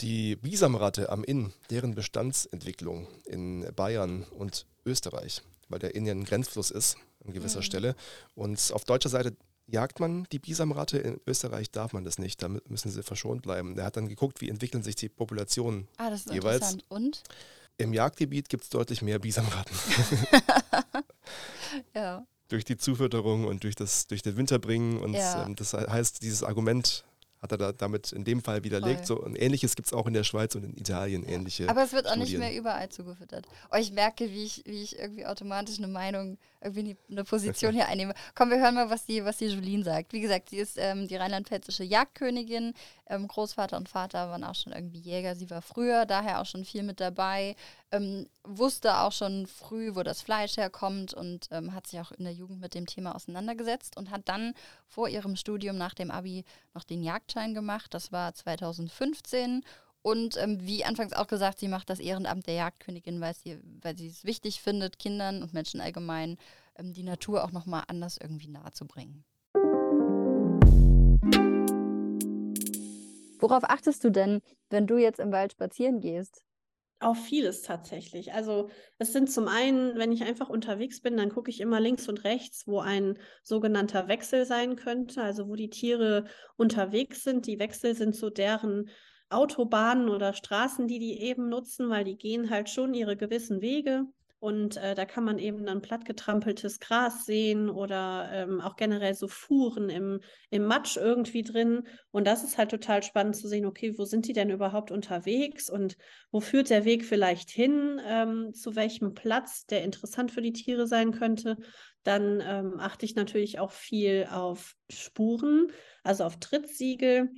die Bisamratte am Inn, deren Bestandsentwicklung in Bayern und Österreich, weil der Inn ja ein Grenzfluss ist an gewisser mhm. Stelle. Und auf deutscher Seite jagt man die Bisamratte, in Österreich darf man das nicht, da müssen sie verschont bleiben. Er hat dann geguckt, wie entwickeln sich die Populationen ah, das ist jeweils. Interessant. Und? Im Jagdgebiet gibt es deutlich mehr Bisamratten. ja. Durch die Zufütterung und durch das, durch den Winterbringen. Und ja. ähm, das heißt, dieses Argument hat er da damit in dem Fall widerlegt. So ein ähnliches gibt es auch in der Schweiz und in Italien, ähnliche. Aber es wird Studien. auch nicht mehr überall zugefüttert. Oh, ich merke, wie ich, wie ich irgendwie automatisch eine Meinung, irgendwie eine Position hier einnehme. Komm, wir hören mal, was die, was die Julien sagt. Wie gesagt, sie ist ähm, die rheinland-pfälzische Jagdkönigin. Ähm, Großvater und Vater waren auch schon irgendwie Jäger. Sie war früher daher auch schon viel mit dabei. Ähm, wusste auch schon früh, wo das Fleisch herkommt und ähm, hat sich auch in der Jugend mit dem Thema auseinandergesetzt und hat dann vor ihrem Studium nach dem Abi noch den Jagdschein gemacht. Das war 2015 und ähm, wie anfangs auch gesagt, sie macht das Ehrenamt der Jagdkönigin, weil sie, weil sie es wichtig findet, Kindern und Menschen allgemein ähm, die Natur auch nochmal anders irgendwie nahezubringen. Worauf achtest du denn, wenn du jetzt im Wald spazieren gehst? Auf vieles tatsächlich. Also es sind zum einen, wenn ich einfach unterwegs bin, dann gucke ich immer links und rechts, wo ein sogenannter Wechsel sein könnte, also wo die Tiere unterwegs sind. Die Wechsel sind so deren Autobahnen oder Straßen, die die eben nutzen, weil die gehen halt schon ihre gewissen Wege Und äh, da kann man eben dann plattgetrampeltes Gras sehen oder ähm, auch generell so Fuhren im, im Matsch irgendwie drin. Und das ist halt total spannend zu sehen, okay, wo sind die denn überhaupt unterwegs und wo führt der Weg vielleicht hin, ähm, zu welchem Platz, der interessant für die Tiere sein könnte. Dann ähm, achte ich natürlich auch viel auf Spuren, also auf Trittsiegel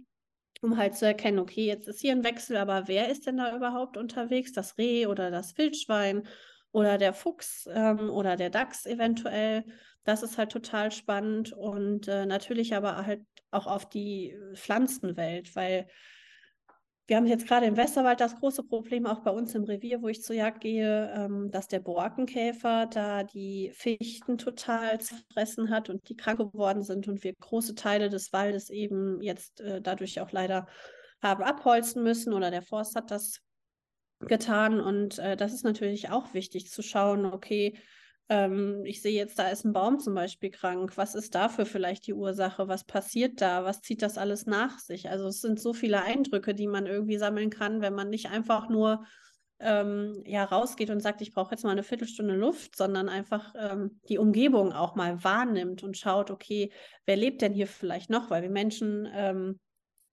um halt zu erkennen, okay, jetzt ist hier ein Wechsel, aber wer ist denn da überhaupt unterwegs? Das Reh oder das Wildschwein oder der Fuchs ähm, oder der Dachs eventuell. Das ist halt total spannend und äh, natürlich aber halt auch auf die Pflanzenwelt, weil wir haben jetzt gerade im Westerwald das große Problem, auch bei uns im Revier, wo ich zur Jagd gehe, ähm, dass der Borkenkäfer da die Fichten total zerfressen hat und die krank geworden sind und wir große Teile des Waldes eben jetzt äh, dadurch auch leider haben abholzen müssen oder der Forst hat das getan. Und äh, das ist natürlich auch wichtig zu schauen, okay, ähm, ich sehe jetzt, da ist ein Baum zum Beispiel krank. Was ist dafür vielleicht die Ursache? Was passiert da? Was zieht das alles nach sich? Also es sind so viele Eindrücke, die man irgendwie sammeln kann, wenn man nicht einfach nur ähm, ja, rausgeht und sagt, ich brauche jetzt mal eine Viertelstunde Luft, sondern einfach ähm, die Umgebung auch mal wahrnimmt und schaut, okay, wer lebt denn hier vielleicht noch? Weil wir Menschen ähm,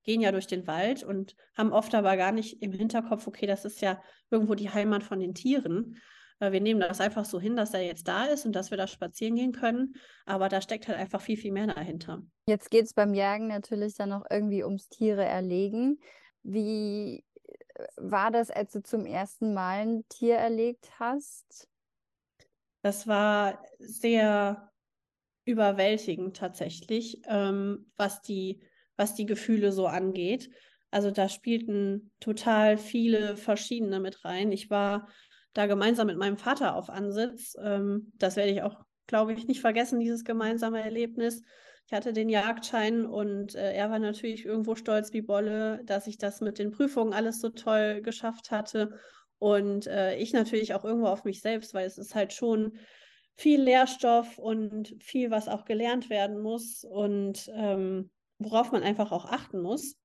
gehen ja durch den Wald und haben oft aber gar nicht im Hinterkopf, okay, das ist ja irgendwo die Heimat von den Tieren. Äh, wir nehmen das einfach so hin, dass er jetzt da ist und dass wir da spazieren gehen können. Aber da steckt halt einfach viel, viel mehr dahinter. Jetzt geht es beim Jagen natürlich dann auch irgendwie ums Tiere erlegen. Wie äh, war das, als du zum ersten Mal ein Tier erlegt hast? Das war sehr überwältigend tatsächlich, ähm, was die was die Gefühle so angeht. Also da spielten total viele verschiedene mit rein. Ich war da gemeinsam mit meinem Vater auf Ansitz. Ähm, das werde ich auch, glaube ich, nicht vergessen, dieses gemeinsame Erlebnis. Ich hatte den Jagdschein und äh, er war natürlich irgendwo stolz wie Bolle, dass ich das mit den Prüfungen alles so toll geschafft hatte. Und äh, ich natürlich auch irgendwo auf mich selbst, weil es ist halt schon viel Lehrstoff und viel, was auch gelernt werden muss. Und ähm, worauf man einfach auch achten muss.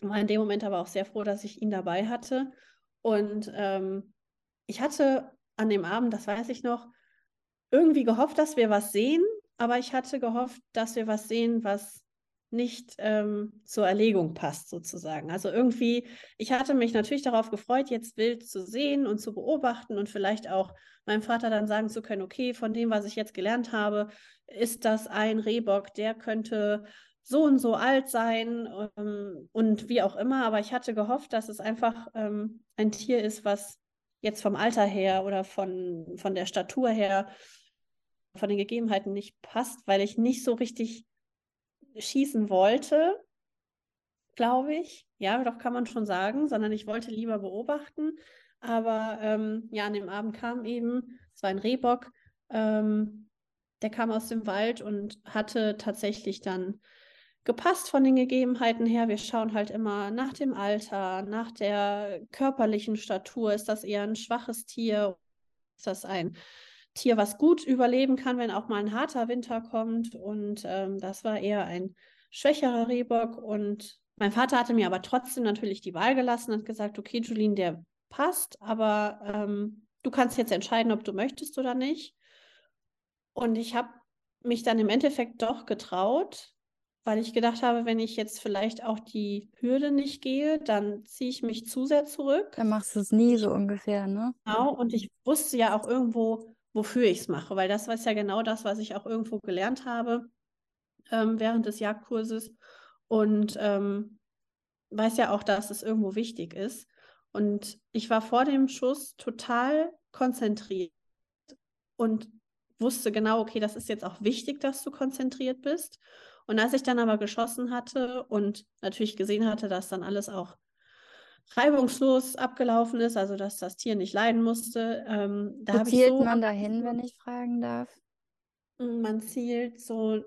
War in dem Moment aber auch sehr froh, dass ich ihn dabei hatte. Und ähm, ich hatte an dem Abend, das weiß ich noch, irgendwie gehofft, dass wir was sehen, aber ich hatte gehofft, dass wir was sehen, was nicht ähm, zur Erlegung passt, sozusagen. Also irgendwie, ich hatte mich natürlich darauf gefreut, jetzt wild zu sehen und zu beobachten und vielleicht auch meinem Vater dann sagen zu können, okay, von dem, was ich jetzt gelernt habe, ist das ein Rehbock, der könnte so und so alt sein ähm, und wie auch immer. Aber ich hatte gehofft, dass es einfach ähm, ein Tier ist, was jetzt vom Alter her oder von, von der Statur her, von den Gegebenheiten nicht passt, weil ich nicht so richtig schießen wollte, glaube ich. Ja, doch kann man schon sagen, sondern ich wollte lieber beobachten. Aber ähm, ja, an dem Abend kam eben, es war ein Rehbock, ähm, der kam aus dem Wald und hatte tatsächlich dann gepasst von den Gegebenheiten her. Wir schauen halt immer nach dem Alter, nach der körperlichen Statur. Ist das eher ein schwaches Tier? Ist das ein Tier, was gut überleben kann, wenn auch mal ein harter Winter kommt? Und ähm, das war eher ein schwächerer Rehbock. Und mein Vater hatte mir aber trotzdem natürlich die Wahl gelassen und gesagt, okay, Julien, der passt, aber ähm, du kannst jetzt entscheiden, ob du möchtest oder nicht. Und ich habe mich dann im Endeffekt doch getraut, weil ich gedacht habe, wenn ich jetzt vielleicht auch die Hürde nicht gehe, dann ziehe ich mich zu sehr zurück. Dann machst du es nie so ungefähr, ne? Genau, und ich wusste ja auch irgendwo, wofür ich es mache, weil das war ja genau das, was ich auch irgendwo gelernt habe ähm, während des Jagdkurses und ähm, weiß ja auch, dass es irgendwo wichtig ist. Und ich war vor dem Schuss total konzentriert und wusste genau, okay, das ist jetzt auch wichtig, dass du konzentriert bist. Und als ich dann aber geschossen hatte und natürlich gesehen hatte, dass dann alles auch reibungslos abgelaufen ist, also dass das Tier nicht leiden musste, ähm, da habe ich so man dahin, wenn ich fragen darf? Hm, man zielt so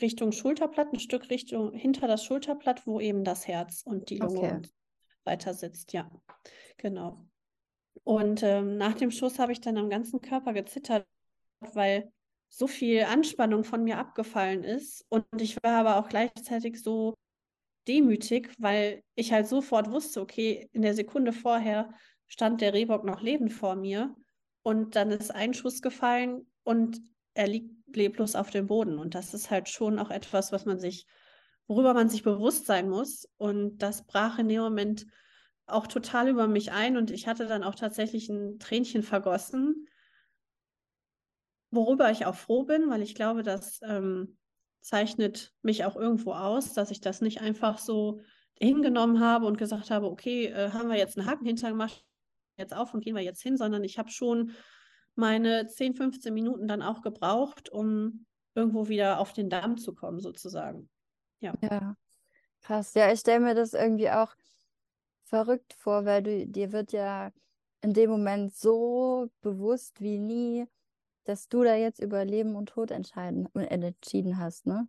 Richtung Schulterblatt, ein Stück Richtung hinter das Schulterblatt, wo eben das Herz und die Lunge okay. weiter sitzt, ja, genau. Und ähm, nach dem Schuss habe ich dann am ganzen Körper gezittert, weil so viel Anspannung von mir abgefallen ist. Und ich war aber auch gleichzeitig so demütig, weil ich halt sofort wusste, okay, in der Sekunde vorher stand der Rehbock noch lebend vor mir. und dann ist ein Schuss gefallen und er liegt leblos auf dem Boden. Und das ist halt schon auch etwas, was man sich, worüber man sich bewusst sein muss. Und das brach in dem Moment auch total über mich ein und ich hatte dann auch tatsächlich ein Tränchen vergossen, worüber ich auch froh bin, weil ich glaube, das ähm, zeichnet mich auch irgendwo aus, dass ich das nicht einfach so hingenommen habe und gesagt habe, okay, äh, haben wir jetzt einen Haken hintergemacht, jetzt auf und gehen wir jetzt hin, sondern ich habe schon meine 10, 15 Minuten dann auch gebraucht, um irgendwo wieder auf den Damm zu kommen, sozusagen. Ja. Ja, krass. Ja, ich stelle mir das irgendwie auch verrückt vor, weil du, dir wird ja in dem Moment so bewusst wie nie, dass du da jetzt über Leben und Tod entscheiden, äh, entschieden hast, ne?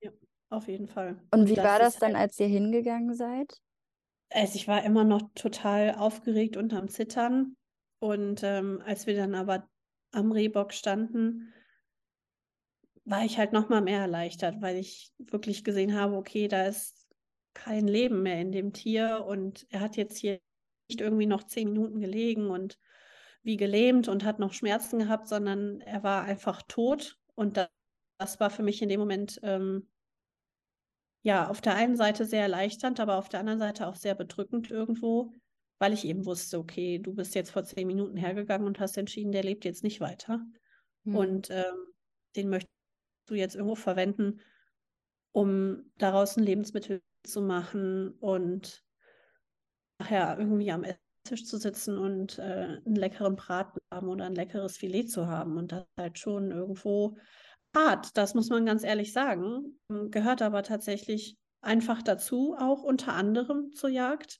Ja, auf jeden Fall. Und wie war das dann, halt, als ihr hingegangen seid? also ich war immer noch total aufgeregt und am Zittern. Und ähm, als wir dann aber am Rehbock standen, war ich halt noch mal mehr erleichtert, weil ich wirklich gesehen habe, okay, da ist kein Leben mehr in dem Tier und er hat jetzt hier nicht irgendwie noch zehn Minuten gelegen und wie gelähmt und hat noch Schmerzen gehabt, sondern er war einfach tot und das, das war für mich in dem Moment ähm, ja auf der einen Seite sehr erleichternd, aber auf der anderen Seite auch sehr bedrückend irgendwo, weil ich eben wusste, okay, du bist jetzt vor zehn Minuten hergegangen und hast entschieden, der lebt jetzt nicht weiter Hm. und ähm, den möchtest du jetzt irgendwo verwenden, um daraus ein Lebensmittel zu machen und nachher irgendwie am Esstisch zu sitzen und äh, einen leckeren Braten haben oder ein leckeres Filet zu haben. Und das ist halt schon irgendwo hart, das muss man ganz ehrlich sagen. Ähm, Gehört aber tatsächlich einfach dazu, auch unter anderem zur Jagd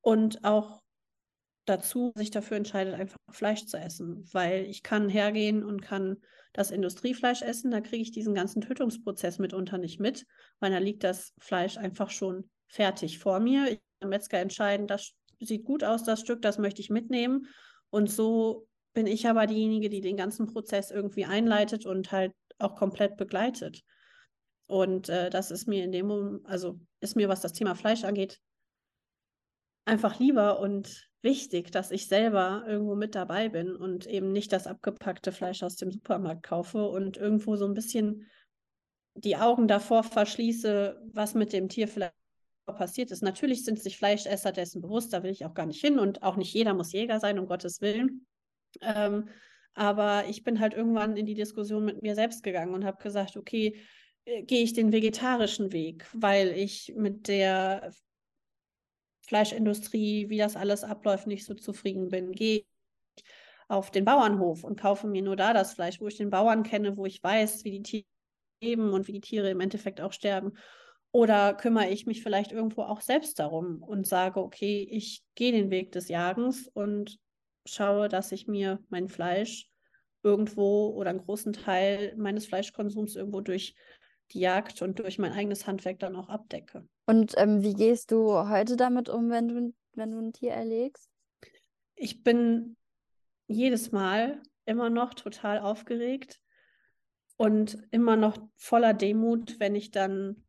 und auch dazu, sich dafür entscheidet, einfach Fleisch zu essen, weil ich kann hergehen und kann das Industriefleisch essen, da kriege ich diesen ganzen Tötungsprozess mitunter nicht mit, weil da liegt das Fleisch einfach schon fertig vor mir. Ich kann Metzger entscheiden, das sieht gut aus, das Stück, das möchte ich mitnehmen. Und so bin ich aber diejenige, die den ganzen Prozess irgendwie einleitet und halt auch komplett begleitet. Und äh, das ist mir in dem Moment, also ist mir, was das Thema Fleisch angeht, einfach lieber und wichtig, dass ich selber irgendwo mit dabei bin und eben nicht das abgepackte Fleisch aus dem Supermarkt kaufe und irgendwo so ein bisschen die Augen davor verschließe, was mit dem Tier vielleicht passiert ist. Natürlich sind sich Fleischesser dessen bewusst, da will ich auch gar nicht hin und auch nicht jeder muss Jäger sein, um Gottes Willen. Ähm, aber ich bin halt irgendwann in die Diskussion mit mir selbst gegangen und habe gesagt, okay, äh, gehe ich den vegetarischen Weg, weil ich mit der Fleischindustrie, wie das alles abläuft, nicht so zufrieden bin. Gehe ich auf den Bauernhof und kaufe mir nur da das Fleisch, wo ich den Bauern kenne, wo ich weiß, wie die Tiere leben und wie die Tiere im Endeffekt auch sterben. Oder kümmere ich mich vielleicht irgendwo auch selbst darum und sage, okay, ich gehe den Weg des Jagens und schaue, dass ich mir mein Fleisch irgendwo oder einen großen Teil meines Fleischkonsums irgendwo durch die Jagd und durch mein eigenes Handwerk dann auch abdecke. Und ähm, wie gehst du heute damit um, wenn du, wenn du ein Tier erlegst? Ich bin jedes Mal immer noch total aufgeregt und immer noch voller Demut, wenn ich dann,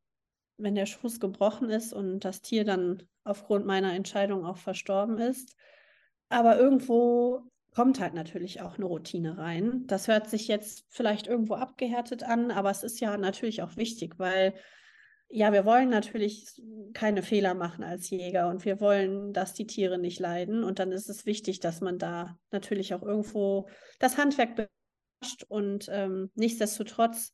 wenn der Schuss gebrochen ist und das Tier dann aufgrund meiner Entscheidung auch verstorben ist. Aber irgendwo kommt halt natürlich auch eine Routine rein. Das hört sich jetzt vielleicht irgendwo abgehärtet an, aber es ist ja natürlich auch wichtig, weil ja, wir wollen natürlich keine Fehler machen als Jäger und wir wollen, dass die Tiere nicht leiden. Und dann ist es wichtig, dass man da natürlich auch irgendwo das Handwerk beherrscht. Und ähm, nichtsdestotrotz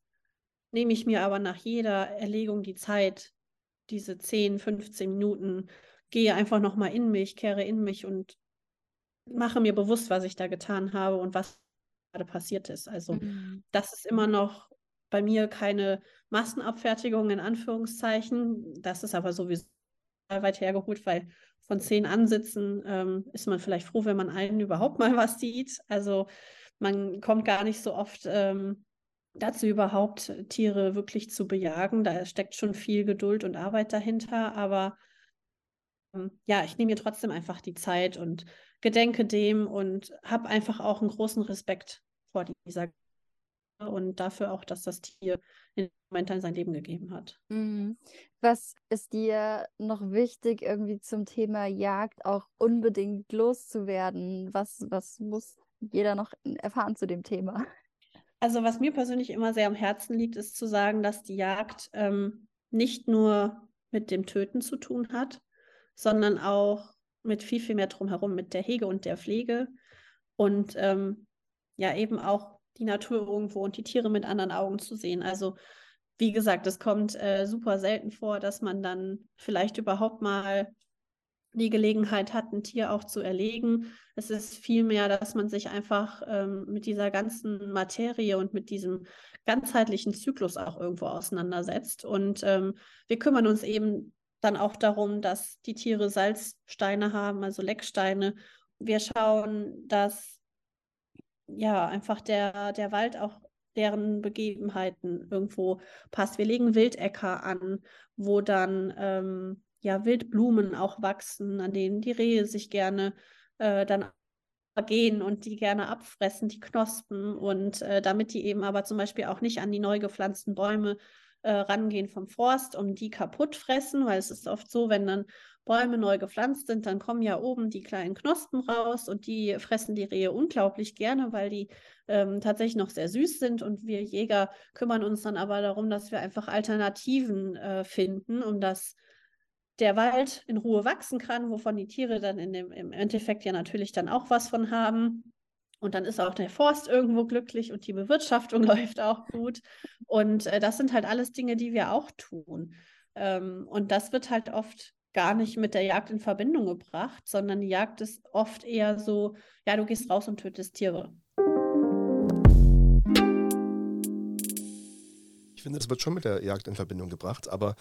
nehme ich mir aber nach jeder Erlegung die Zeit, diese 10, 15 Minuten, gehe einfach nochmal in mich, kehre in mich und mache mir bewusst, was ich da getan habe und was gerade passiert ist. Also Mhm. das ist immer noch bei mir keine Massenabfertigung in Anführungszeichen. Das ist aber sowieso weit hergeholt, weil von zehn Ansitzen ähm, ist man vielleicht froh, wenn man einen überhaupt mal was sieht. Also man kommt gar nicht so oft ähm, dazu überhaupt, Tiere wirklich zu bejagen. Da steckt schon viel Geduld und Arbeit dahinter, aber ähm, ja, ich nehme mir trotzdem einfach die Zeit und gedenke dem und habe einfach auch einen großen Respekt vor dieser und dafür auch, dass das Tier in dem Moment sein Leben gegeben hat. Mhm. Was ist dir noch wichtig, irgendwie zum Thema Jagd auch unbedingt loszuwerden? Was, was muss jeder noch erfahren zu dem Thema? Also was mir persönlich immer sehr am Herzen liegt, ist zu sagen, dass die Jagd ähm, nicht nur mit dem Töten zu tun hat, sondern auch mit viel, viel mehr drumherum, mit der Hege und der Pflege und ähm, ja eben auch die Natur irgendwo und die Tiere mit anderen Augen zu sehen. Also wie gesagt, es kommt äh, super selten vor, dass man dann vielleicht überhaupt mal die Gelegenheit hat, ein Tier auch zu erlegen. Es ist vielmehr, dass man sich einfach ähm, mit dieser ganzen Materie und mit diesem ganzheitlichen Zyklus auch irgendwo auseinandersetzt. Und ähm, wir kümmern uns eben dann auch darum, dass die Tiere Salzsteine haben, also Lecksteine. Wir schauen, dass ja einfach der, der Wald auch deren Begebenheiten irgendwo passt. Wir legen Wildäcker an, wo dann ähm, ja Wildblumen auch wachsen, an denen die Rehe sich gerne äh, dann gehen und die gerne abfressen, die Knospen. Und äh, damit die eben aber zum Beispiel auch nicht an die neu gepflanzten Bäume äh, rangehen vom Forst und die kaputt fressen, weil es ist oft so, wenn dann Bäume neu gepflanzt sind, dann kommen ja oben die kleinen Knospen raus und die fressen die Rehe unglaublich gerne, weil die ähm, tatsächlich noch sehr süß sind. Und wir Jäger kümmern uns dann aber darum, dass wir einfach Alternativen äh, finden, um dass der Wald in Ruhe wachsen kann, wovon die Tiere dann in dem, im Endeffekt ja natürlich dann auch was von haben. Und dann ist auch der Forst irgendwo glücklich und die Bewirtschaftung läuft auch gut. Und äh, das sind halt alles Dinge, die wir auch tun. Ähm, und das wird halt oft gar nicht mit der Jagd in Verbindung gebracht, sondern die Jagd ist oft eher so, ja, du gehst raus und tötest Tiere. Finde, es wird schon mit der Jagd in Verbindung gebracht, aber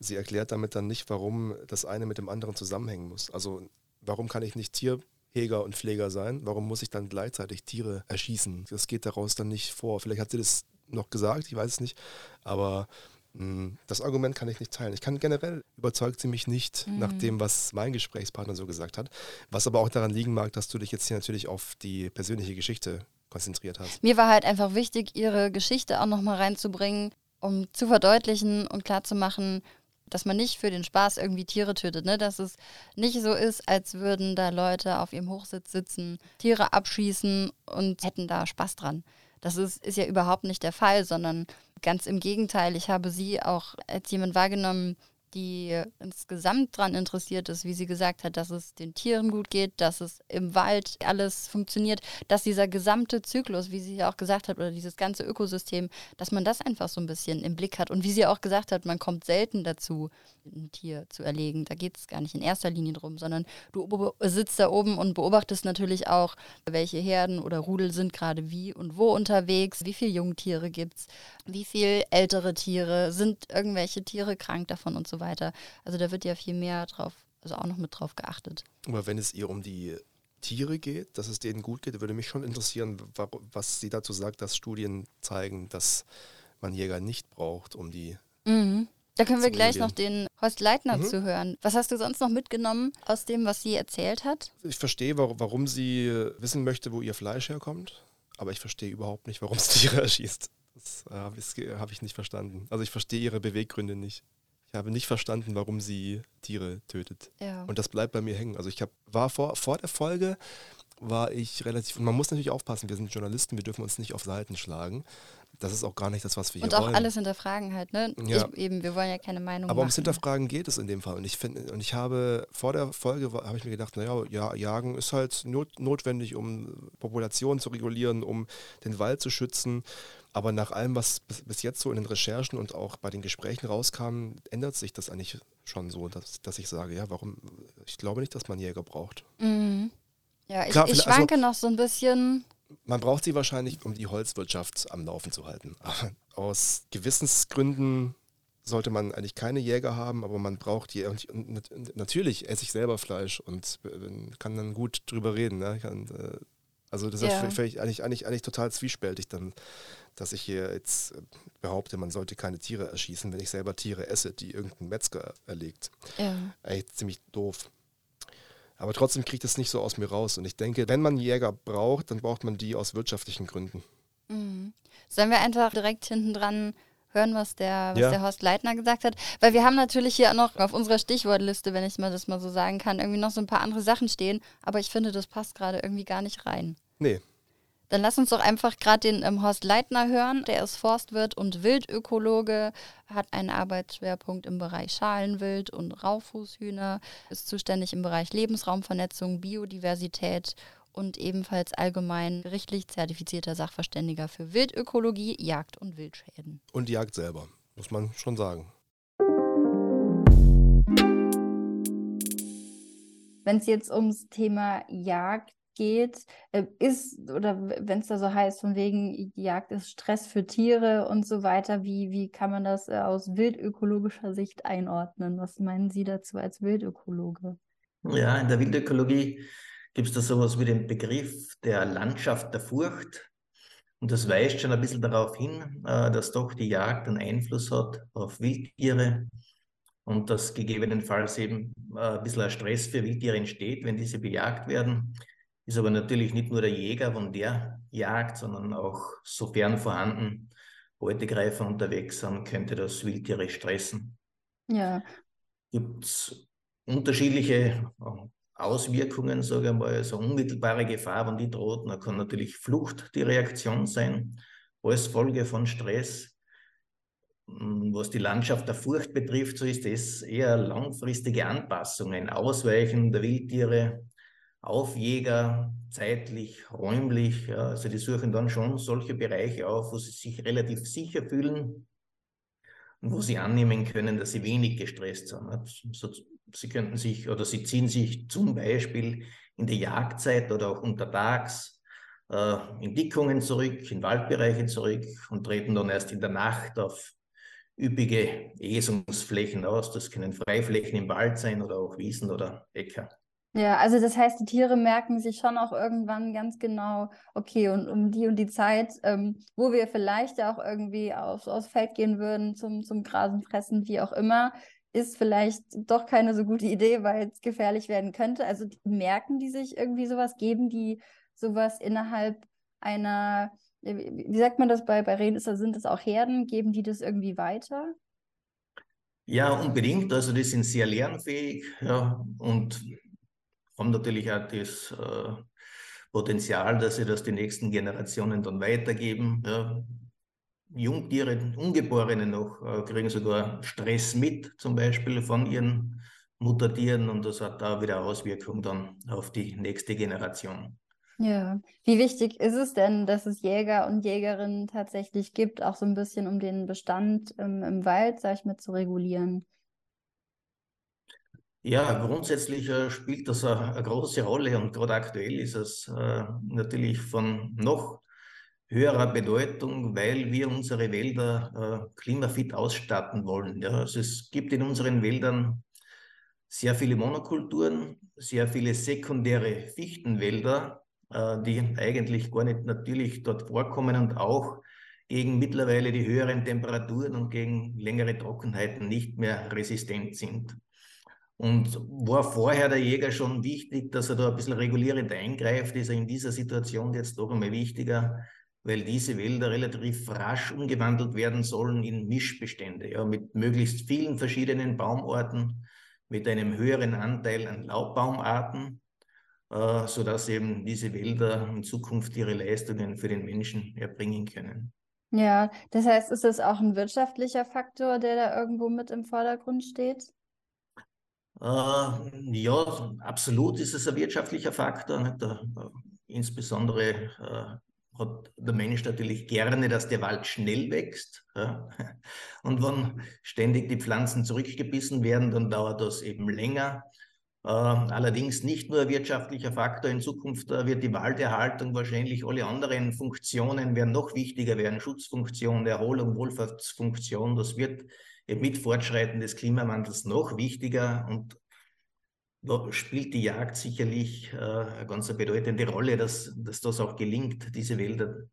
sie erklärt damit dann nicht, warum das eine mit dem anderen zusammenhängen muss. Also warum kann ich nicht Tierheger und Pfleger sein? Warum muss ich dann gleichzeitig Tiere erschießen? Das geht daraus dann nicht vor. Vielleicht hat sie das noch gesagt, ich weiß es nicht. Aber mh, hm, das Argument kann ich nicht teilen. Ich kann generell überzeugt sie mich nicht mhm. nach dem, was mein Gesprächspartner so gesagt hat. Was aber auch daran liegen mag, dass du dich jetzt hier natürlich auf die persönliche Geschichte konzentriert hast. Mir war halt einfach wichtig, ihre Geschichte auch nochmal reinzubringen, um zu verdeutlichen und klarzumachen, dass man nicht für den Spaß irgendwie Tiere tötet, ne? Dass es nicht so ist, als würden da Leute auf ihrem Hochsitz sitzen, Tiere abschießen und hätten da Spaß dran. Das ist, ist ja überhaupt nicht der Fall, sondern ganz im Gegenteil. Ich habe sie auch als jemand wahrgenommen, die insgesamt daran interessiert ist, wie sie gesagt hat, dass es den Tieren gut geht, dass es im Wald alles funktioniert, dass dieser gesamte Zyklus, wie sie ja auch gesagt hat, oder dieses ganze Ökosystem, dass man das einfach so ein bisschen im Blick hat. Und wie sie auch gesagt hat, man kommt selten dazu, ein Tier zu erlegen. Da geht es gar nicht in erster Linie drum, sondern du sitzt da oben und beobachtest natürlich auch, welche Herden oder Rudel sind gerade wie und wo unterwegs, wie viele Jungtiere gibt es, wie viele ältere Tiere, sind irgendwelche Tiere krank davon und so weiter. Also da wird ja viel mehr drauf, also auch noch mit drauf geachtet. Aber wenn es ihr um die Tiere geht, dass es denen gut geht, würde mich schon interessieren, was sie dazu sagt, dass Studien zeigen, dass man Jäger nicht braucht, um die mhm. Da können wir gleich noch den Horst Leitner mhm. zuhören. Was hast du sonst noch mitgenommen aus dem, was sie erzählt hat? Ich verstehe, warum sie wissen möchte, wo ihr Fleisch herkommt, aber ich verstehe überhaupt nicht, warum sie Tiere erschießt. Das äh, habe ich nicht verstanden. Also ich verstehe ihre Beweggründe nicht. Ich habe nicht verstanden, warum sie Tiere tötet. Ja. Und das bleibt bei mir hängen. Also ich hab, war vor, vor der Folge, war ich relativ, und man muss natürlich aufpassen, wir sind Journalisten, wir dürfen uns nicht auf Seiten schlagen das ist auch gar nicht das, was wir hier wollen. Und auch alles hinterfragen halt, ne? Ja. Ich, eben, wir wollen ja keine Meinung Aber machen. ums Hinterfragen geht es in dem Fall. Und ich finde, und ich habe vor der Folge habe ich mir gedacht, naja, ja, Jagen ist halt not, notwendig, um Populationen zu regulieren, um den Wald zu schützen. Aber nach allem, was bis, jetzt so in den Recherchen und auch bei den Gesprächen rauskam, ändert sich das eigentlich schon so, dass, dass ich sage, ja, warum, ich glaube nicht, dass man Jäger braucht. Mhm. Ja, ich, Klar, ich also schwanke also, noch so ein bisschen man braucht sie wahrscheinlich, um die Holzwirtschaft am Laufen zu halten. Aber aus Gewissensgründen sollte man eigentlich keine Jäger haben, aber man braucht die. Und natürlich esse ich selber Fleisch und äh, kann dann gut drüber reden. Ne? Kann, äh, also das ja. ist eigentlich, eigentlich, eigentlich total zwiespältig dann, dass ich hier jetzt behaupte, man sollte keine Tiere erschießen, wenn ich selber Tiere esse, die irgendein Metzger erlegt. Ja. Eigentlich ziemlich doof. Aber trotzdem kriegt es nicht so aus mir raus. Und ich denke, wenn man Jäger braucht, dann braucht man die aus wirtschaftlichen Gründen. Mhm. Sollen wir einfach direkt hinten dran hören, was der, was ja. der Horst Leitner gesagt hat? Weil wir haben natürlich hier auch noch auf unserer Stichwortliste, wenn ich mal das mal so sagen kann, irgendwie noch so ein paar andere Sachen stehen. Aber ich finde, das passt gerade irgendwie gar nicht rein. Nee. Dann lass uns doch einfach gerade den ähm, Horst Leitner hören. Der ist Forstwirt und Wildökologe, hat einen Arbeitsschwerpunkt im Bereich Schalenwild und Raufußhühner, ist zuständig im Bereich Lebensraumvernetzung, Biodiversität und ebenfalls allgemein gerichtlich zertifizierter Sachverständiger für Wildökologie, Jagd und Wildschäden. Und Jagd selber, muss man schon sagen. Wenn es jetzt ums Thema Jagd geht, äh, ist, oder wenn es da so heißt, von wegen, die Jagd ist Stress für Tiere und so weiter, wie, wie kann man das äh, aus wildökologischer Sicht einordnen? Was meinen Sie dazu als Wildökologe? Ja, in der Wildökologie gibt es da sowas wie den Begriff der Landschaft der Furcht. Und das weist schon ein bisschen darauf hin, äh, dass doch die Jagd einen Einfluss hat auf Wildtiere und dass gegebenenfalls eben ein bisschen ein Stress für Wildtiere entsteht, wenn diese bejagt werden. Ist aber natürlich nicht nur der Jäger, wenn der jagt, sondern auch, sofern vorhanden, Beutegreifer unterwegs sind, könnte das Wildtiere stressen. Ja. Gibt es unterschiedliche Auswirkungen, sage ich mal, so unmittelbare Gefahr, wenn die droht, dann kann natürlich Flucht die Reaktion sein, als Folge von Stress. Hm, was die Landschaft der Furcht betrifft, so ist es eher langfristige Anpassungen, Ausweichen der Wildtiere auf Jäger, zeitlich, räumlich. Ja, also die suchen dann schon solche Bereiche auf, wo sie sich relativ sicher fühlen und wo sie annehmen können, dass sie wenig gestresst sind. So, Sie könnten sich oder Sie ziehen sich zum Beispiel in die Jagdzeit oder auch untertags äh, in Dickungen zurück, in Waldbereiche zurück und treten dann erst in der Nacht auf üppige Esungsflächen aus. Das können Freiflächen im Wald sein oder auch Wiesen oder Äcker. Ja, also das heißt, die Tiere merken sich schon auch irgendwann ganz genau, okay, und um die und die Zeit, ähm, wo wir vielleicht ja auch irgendwie aufs, aufs Feld gehen würden zum, zum Grasen fressen, wie auch immer, ist vielleicht doch keine so gute Idee, weil es gefährlich werden könnte. Also merken die sich irgendwie sowas, geben die sowas innerhalb einer, wie sagt man das bei, bei Rehen, ist, sind das auch Herden, geben die das irgendwie weiter? Ja, unbedingt. Also die sind sehr lernfähig ja, und haben natürlich auch das äh, Potenzial, dass sie das die nächsten Generationen dann weitergeben. Ja. Jungtiere, Ungeborene noch, äh, kriegen sogar Stress mit, zum Beispiel von ihren Muttertieren und das hat da wieder Auswirkungen dann auf die nächste Generation. Ja, wie wichtig ist es denn, dass es Jäger und Jägerinnen tatsächlich gibt, auch so ein bisschen um den Bestand im, im Wald, sag ich mal, zu regulieren? Ja, grundsätzlich äh, spielt das eine, eine, große Rolle und gerade aktuell ist es äh, natürlich von noch höherer Bedeutung, weil wir unsere Wälder äh, klimafit ausstatten wollen. Ja. Also es gibt in unseren Wäldern sehr viele Monokulturen, sehr viele sekundäre Fichtenwälder, äh, die eigentlich gar nicht natürlich dort vorkommen und auch gegen mittlerweile die höheren Temperaturen und gegen längere Trockenheiten nicht mehr resistent sind. Und war vorher der Jäger schon wichtig, dass er da ein bisschen regulierend eingreift, ist er in dieser Situation jetzt doch einmal wichtiger, weil diese Wälder relativ rasch umgewandelt werden sollen in Mischbestände, ja, mit möglichst vielen verschiedenen Baumarten, mit einem höheren Anteil an Laubbaumarten, äh, sodass eben diese Wälder in Zukunft ihre Leistungen für den Menschen erbringen können. Ja, das heißt, ist das auch ein wirtschaftlicher Faktor, der da irgendwo mit im Vordergrund steht? Äh, ja, absolut ist es ein wirtschaftlicher Faktor. Insbesondere äh, hat der Mensch natürlich gerne, dass der Wald schnell wächst. Und wenn ständig die Pflanzen zurückgebissen werden, dann dauert das eben länger. Äh, allerdings nicht nur ein wirtschaftlicher Faktor. In Zukunft wird die Walderhaltung wahrscheinlich alle anderen Funktionen werden noch wichtiger werden. Schutzfunktion, Erholung, Wohlfahrtsfunktion. Das wird mit Fortschreiten des Klimawandels noch wichtiger und da spielt die Jagd sicherlich äh, eine ganz bedeutende Rolle, dass, dass das auch gelingt, diese Wälder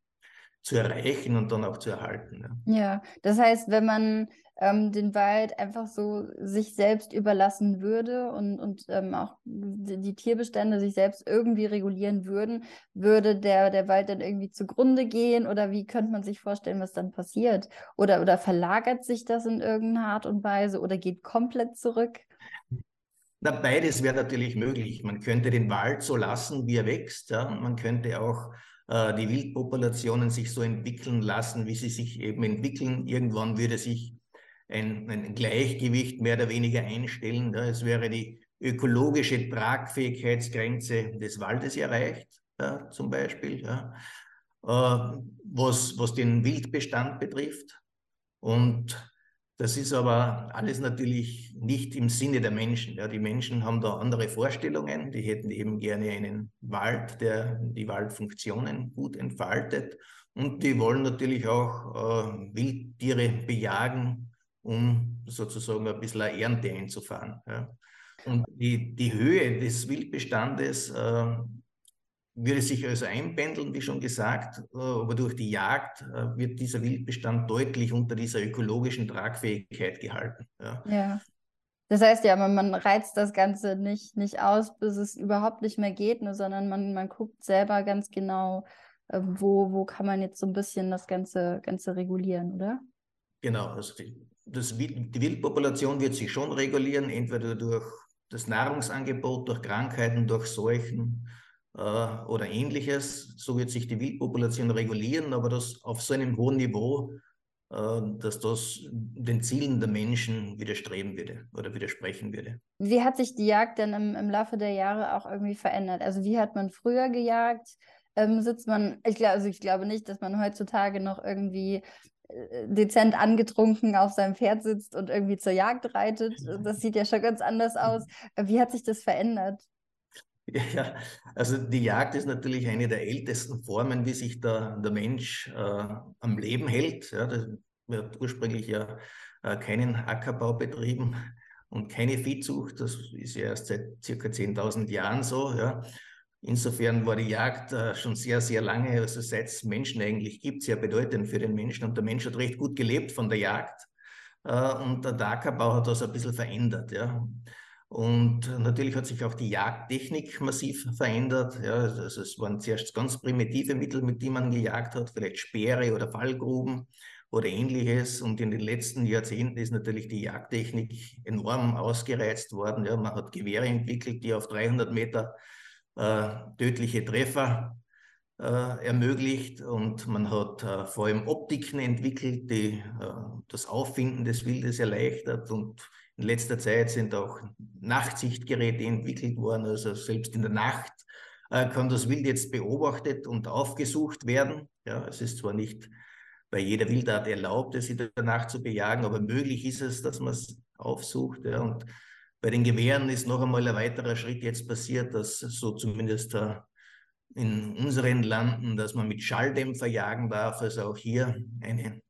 zu erreichen und dann auch zu erhalten. Ja, ja das heißt, wenn man ähm, den Wald einfach so sich selbst überlassen würde und, und ähm, auch die, Tierbestände sich selbst irgendwie regulieren würden, würde der, der Wald dann irgendwie zugrunde gehen oder wie könnte man sich vorstellen, was dann passiert? Oder, oder verlagert sich das in irgendeiner Art und Weise oder geht komplett zurück? Na, beides wäre natürlich möglich. Man könnte den Wald so lassen, wie er wächst, ja, man könnte auch äh, die Wildpopulationen sich so entwickeln lassen, wie sie sich eben entwickeln. Irgendwann würde sich ein, ein Gleichgewicht mehr oder weniger einstellen. Ja. Es wäre die ökologische Tragfähigkeitsgrenze des Waldes erreicht, ja, zum Beispiel, ja. äh, was, was den Wildbestand betrifft. Und das ist aber alles natürlich nicht im Sinne der Menschen. Ja, die Menschen haben da andere Vorstellungen. Die hätten eben gerne einen Wald, der die Waldfunktionen gut entfaltet. Und die wollen natürlich auch äh, Wildtiere bejagen, um sozusagen ein bisschen Ernte einzufahren. Ja. Und die, die Höhe des Wildbestandes äh, würde sich also einpendeln, wie schon gesagt, äh, aber durch die Jagd äh, wird dieser Wildbestand deutlich unter dieser ökologischen Tragfähigkeit gehalten. Ja. ja. Das heißt ja, man, man, reizt das Ganze nicht, nicht aus, bis es überhaupt nicht mehr geht, ne, sondern man, man guckt selber ganz genau, äh, wo, wo kann man jetzt so ein bisschen das Ganze, Ganze regulieren, oder? Genau, also die, das, die Wildpopulation wird sich schon regulieren, entweder durch das Nahrungsangebot, durch Krankheiten, durch Seuchen äh, oder ähnliches. So wird sich die Wildpopulation regulieren, aber das auf so einem hohen Niveau, äh, dass das den Zielen der Menschen widerstreben würde oder widersprechen würde. Wie hat sich die Jagd denn im, im Laufe der Jahre auch irgendwie verändert? Also wie hat man früher gejagt? Ähm, sitzt man, ich, glaub, also ich glaube nicht, dass man heutzutage noch irgendwie äh, dezent angetrunken auf seinem Pferd sitzt und irgendwie zur Jagd reitet. Das sieht ja schon ganz anders aus. Wie hat sich das verändert? Ja, also die Jagd ist natürlich eine der ältesten Formen, wie sich der, der Mensch äh, am Leben hält. Ja, das wird ursprünglich ja äh, keinen Ackerbau betrieben und keine Viehzucht. Das ist ja erst seit circa 10.000 Jahren so. Ja. Insofern war die Jagd äh, schon sehr, sehr lange, also seit es Menschen eigentlich gibt, sehr bedeutend für den Menschen. Und der Mensch hat recht gut gelebt von der Jagd. Äh, und der Ackerbau hat das ein bisschen verändert. Ja. Und natürlich hat sich auch die Jagdtechnik massiv verändert. Ja, also es waren zuerst ganz primitive Mittel, mit denen man gejagt hat, vielleicht Speere oder Fallgruben oder ähnliches. Und in den letzten Jahrzehnten ist natürlich die Jagdtechnik enorm ausgereizt worden. Ja, man hat Gewehre entwickelt, die auf 300 Meter äh, tödliche Treffer äh, ermöglicht und man hat äh, vor allem Optiken entwickelt, die äh, das Auffinden des Wildes erleichtert und in letzter Zeit sind auch Nachtsichtgeräte entwickelt worden, also selbst in der Nacht äh, kann das Wild jetzt beobachtet und aufgesucht werden. Ja, es ist zwar nicht bei jeder Wildart erlaubt, es in der Nacht zu bejagen, aber möglich ist es, dass man es aufsucht. Ja, und bei den Gewehren ist noch einmal ein weiterer Schritt jetzt passiert, dass so zumindest äh, in unseren Landen, dass man mit Schalldämpfer jagen darf. Also auch hier eine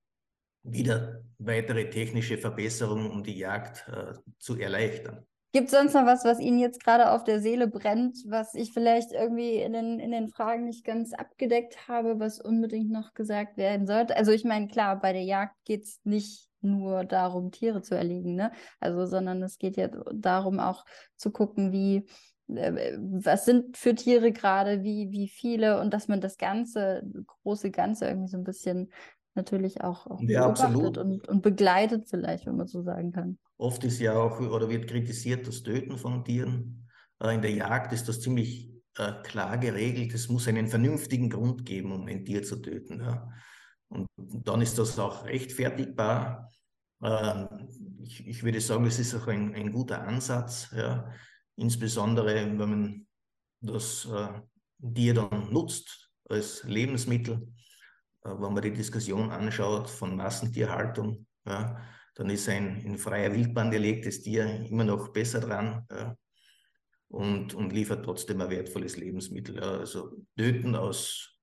wieder weitere technische Verbesserungen, um die Jagd äh, zu erleichtern. Gibt es sonst noch was, was Ihnen jetzt gerade auf der Seele brennt, was ich vielleicht irgendwie in den, in den Fragen nicht ganz abgedeckt habe, was unbedingt noch gesagt werden sollte? Also ich meine, klar, bei der Jagd geht es nicht nur darum, Tiere zu erlegen, ne? Also, sondern es geht ja darum, auch zu gucken, wie, äh, was sind für Tiere gerade, wie, wie viele und dass man das ganze, große Ganze irgendwie so ein bisschen natürlich auch, auch ja, beobachtet und, und begleitet vielleicht, wenn man so sagen kann. Oft ist ja auch oder wird kritisiert das Töten von Tieren. Äh, in der Jagd ist das ziemlich äh, klar geregelt. Es muss einen vernünftigen Grund geben, um ein Tier zu töten. Ja. Und dann ist das auch rechtfertigbar. Äh, ich, ich, würde sagen, es ist auch ein, ein guter Ansatz, ja. insbesondere wenn man das äh, Tier dann nutzt als Lebensmittel wenn man die Diskussion anschaut von Massentierhaltung, ja, dann ist ein in freier Wildbahn gelegtes Tier immer noch besser dran ja, und, und liefert trotzdem ein wertvolles Lebensmittel. Also töten aus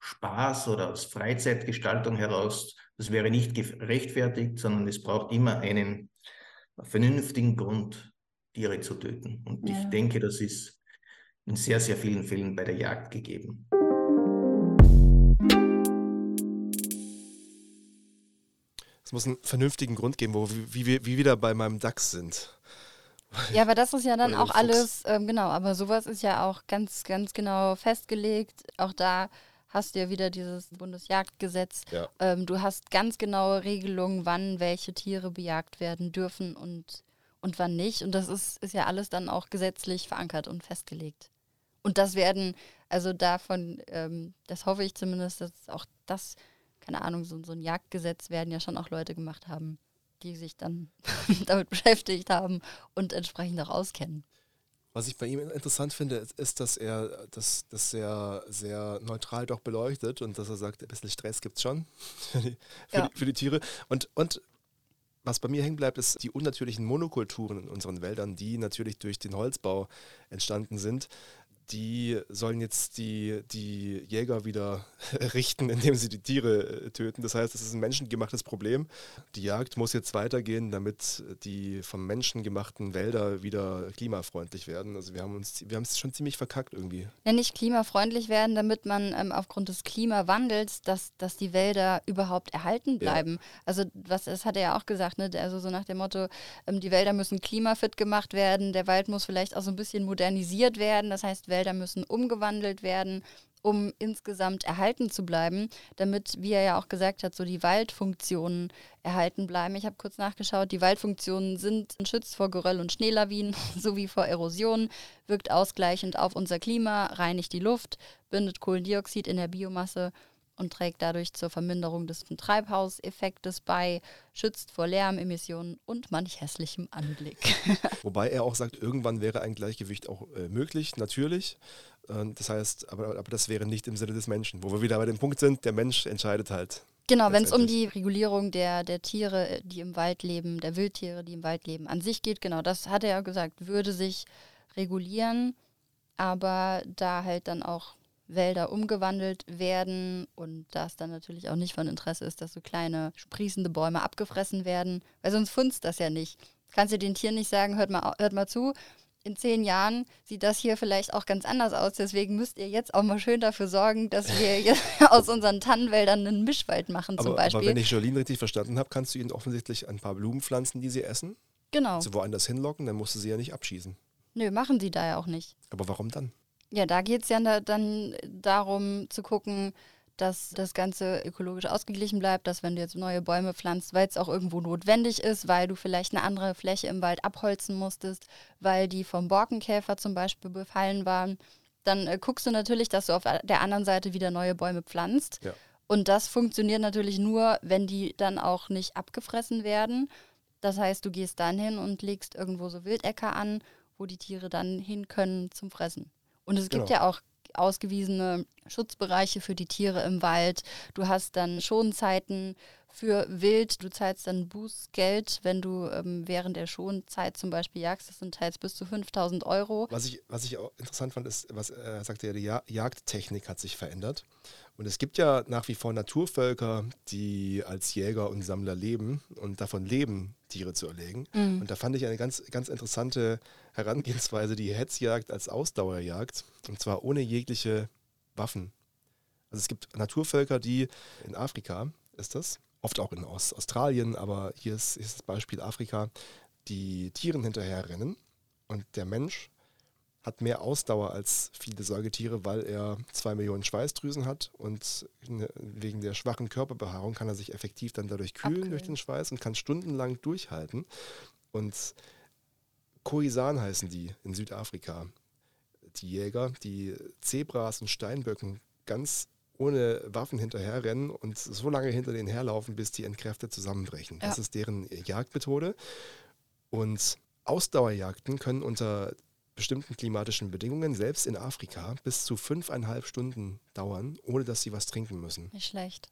Spaß oder aus Freizeitgestaltung heraus, das wäre nicht gerechtfertigt, sondern es braucht immer einen vernünftigen Grund, Tiere zu töten. Und ja. ich denke, das ist in sehr, sehr vielen Fällen bei der Jagd gegeben. Muss einen vernünftigen Grund geben, wo wie, wie, wie wieder bei meinem DAX sind. Ja, aber das ist ja dann auch alles, ähm, genau, aber sowas ist ja auch ganz, ganz genau festgelegt. Auch da hast du ja wieder dieses Bundesjagdgesetz. Ja. Ähm, du hast ganz genaue Regelungen, wann welche Tiere bejagt werden dürfen und, und wann nicht. Und das ist, ist ja alles dann auch gesetzlich verankert und festgelegt. Und das werden, also davon, ähm, das hoffe ich zumindest, dass auch das, keine Ahnung, so, so ein Jagdgesetz werden ja schon auch Leute gemacht haben, die sich dann damit beschäftigt haben und entsprechend auch auskennen. Was ich bei ihm interessant finde, ist, dass er das, das sehr, sehr neutral doch beleuchtet und dass er sagt, ein bisschen Stress gibt es schon für die, für, ja. die, für die Tiere. Und, und was bei mir hängen bleibt, ist die unnatürlichen Monokulturen in unseren Wäldern, die natürlich durch den Holzbau entstanden sind die sollen jetzt die, die Jäger wieder richten, indem sie die Tiere äh, töten. Das heißt, es ist ein menschengemachtes Problem. Die Jagd muss jetzt weitergehen, damit die vom Menschen gemachten Wälder wieder klimafreundlich werden. Also wir haben uns, wir haben es schon ziemlich verkackt irgendwie. Ja, nicht klimafreundlich werden, damit man ähm, aufgrund des Klimawandels, dass, dass die Wälder überhaupt erhalten bleiben. Ja. Also was, das hat er ja auch gesagt, ne? also so nach dem Motto, ähm, die Wälder müssen klimafit gemacht werden, der Wald muss vielleicht auch so ein bisschen modernisiert werden. Das heißt, Wälder müssen umgewandelt werden, um insgesamt erhalten zu bleiben, damit, wie er ja auch gesagt hat, so die Waldfunktionen erhalten bleiben. Ich habe kurz nachgeschaut, die Waldfunktionen sind schützt vor Geröll und Schneelawinen sowie vor Erosion, wirkt ausgleichend auf unser Klima, reinigt die Luft, bindet Kohlendioxid in der Biomasse und trägt dadurch zur Verminderung des Treibhauseffektes bei, schützt vor Lärmemissionen und manch hässlichem Anblick. Wobei er auch sagt, irgendwann wäre ein Gleichgewicht auch äh, möglich, natürlich. Äh, das heißt, aber, aber das wäre nicht im Sinne des Menschen. Wo wir wieder bei dem Punkt sind, der Mensch entscheidet halt. Genau, wenn es um die Regulierung der, der Tiere, die im Wald leben, der Wildtiere, die im Wald leben, an sich geht, genau, das hat er ja gesagt, würde sich regulieren, aber da halt dann auch Wälder umgewandelt werden und das dann natürlich auch nicht von Interesse ist, dass so kleine sprießende Bäume abgefressen werden, weil sonst funzt das ja nicht. Kannst du den Tieren nicht sagen, hört mal, hört mal zu, in zehn Jahren sieht das hier vielleicht auch ganz anders aus. Deswegen müsst ihr jetzt auch mal schön dafür sorgen, dass wir jetzt aus unseren Tannenwäldern einen Mischwald machen zum aber, Beispiel. Aber wenn ich Jolene richtig verstanden habe, kannst du ihnen offensichtlich ein paar Blumen pflanzen, die sie essen. Genau. Sie woanders hinlocken, dann musst du sie ja nicht abschießen. Nö, machen sie da ja auch nicht. Aber warum dann? Ja, da geht es ja dann darum zu gucken, dass das Ganze ökologisch ausgeglichen bleibt, dass wenn du jetzt neue Bäume pflanzt, weil es auch irgendwo notwendig ist, weil du vielleicht eine andere Fläche im Wald abholzen musstest, weil die vom Borkenkäfer zum Beispiel befallen waren, dann äh, guckst du natürlich, dass du auf der anderen Seite wieder neue Bäume pflanzt. Ja. Und das funktioniert natürlich nur, wenn die dann auch nicht abgefressen werden. Das heißt, du gehst dann hin und legst irgendwo so Wildäcker an, wo die Tiere dann hin können zum Fressen. Und es gibt genau. ja auch ausgewiesene Schutzbereiche für die Tiere im Wald. Du hast dann Schonzeiten für Wild. Du zahlst dann Bußgeld, wenn du ähm, während der Schonzeit zum Beispiel jagst. Das sind teils bis zu 5000 Euro. Was ich, was ich auch interessant fand, ist, was er äh, sagte ja, die ja Jagdtechnik hat sich verändert. Und es gibt ja nach wie vor Naturvölker, die als Jäger und Sammler leben und davon leben, Tiere zu erlegen. Mhm. Und da fand ich eine ganz, ganz interessante Herangehensweise, die Hetzjagd als Ausdauerjagd, und zwar ohne jegliche Waffen. Also es gibt Naturvölker, die in Afrika ist das, oft auch in Australien, aber hier ist, ist das Beispiel Afrika, die Tieren hinterherrennen und der Mensch hat mehr Ausdauer als viele Säugetiere, weil er zwei Millionen Schweißdrüsen hat und wegen der schwachen Körperbehaarung kann er sich effektiv dann dadurch kühlen okay. durch den Schweiß und kann stundenlang durchhalten. Und Khoisan heißen die in Südafrika. Die Jäger, die Zebras und Steinböcken ganz ohne Waffen hinterherrennen und so lange hinter denen herlaufen, bis die entkräftet zusammenbrechen. Ja. Das ist deren Jagdmethode. Und Ausdauerjagden können unter bestimmten klimatischen Bedingungen, selbst in Afrika, bis zu fünfeinhalb Stunden dauern, ohne dass sie was trinken müssen. Nicht schlecht.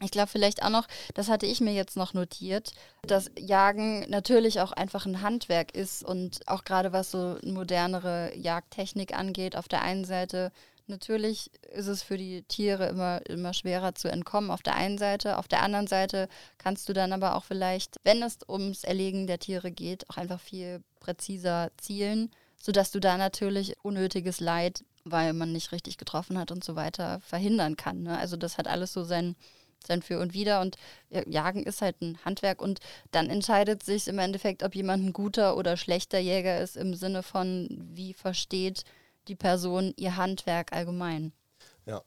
Ich glaube vielleicht auch noch, das hatte ich mir jetzt noch notiert, dass Jagen natürlich auch einfach ein Handwerk ist und auch gerade was so modernere Jagdtechnik angeht, auf der einen Seite natürlich ist es für die Tiere immer, immer schwerer zu entkommen auf der einen Seite, auf der anderen Seite kannst du dann aber auch vielleicht, wenn es ums Erlegen der Tiere geht, auch einfach viel präziser zielen sodass du da natürlich unnötiges Leid, weil man nicht richtig getroffen hat und so weiter, verhindern kann. Ne? Also das hat alles so sein, sein Für und Wider und Jagen ist halt ein Handwerk und dann entscheidet sich im Endeffekt, ob jemand ein guter oder schlechter Jäger ist im Sinne von, wie versteht die Person ihr Handwerk allgemein. Ja.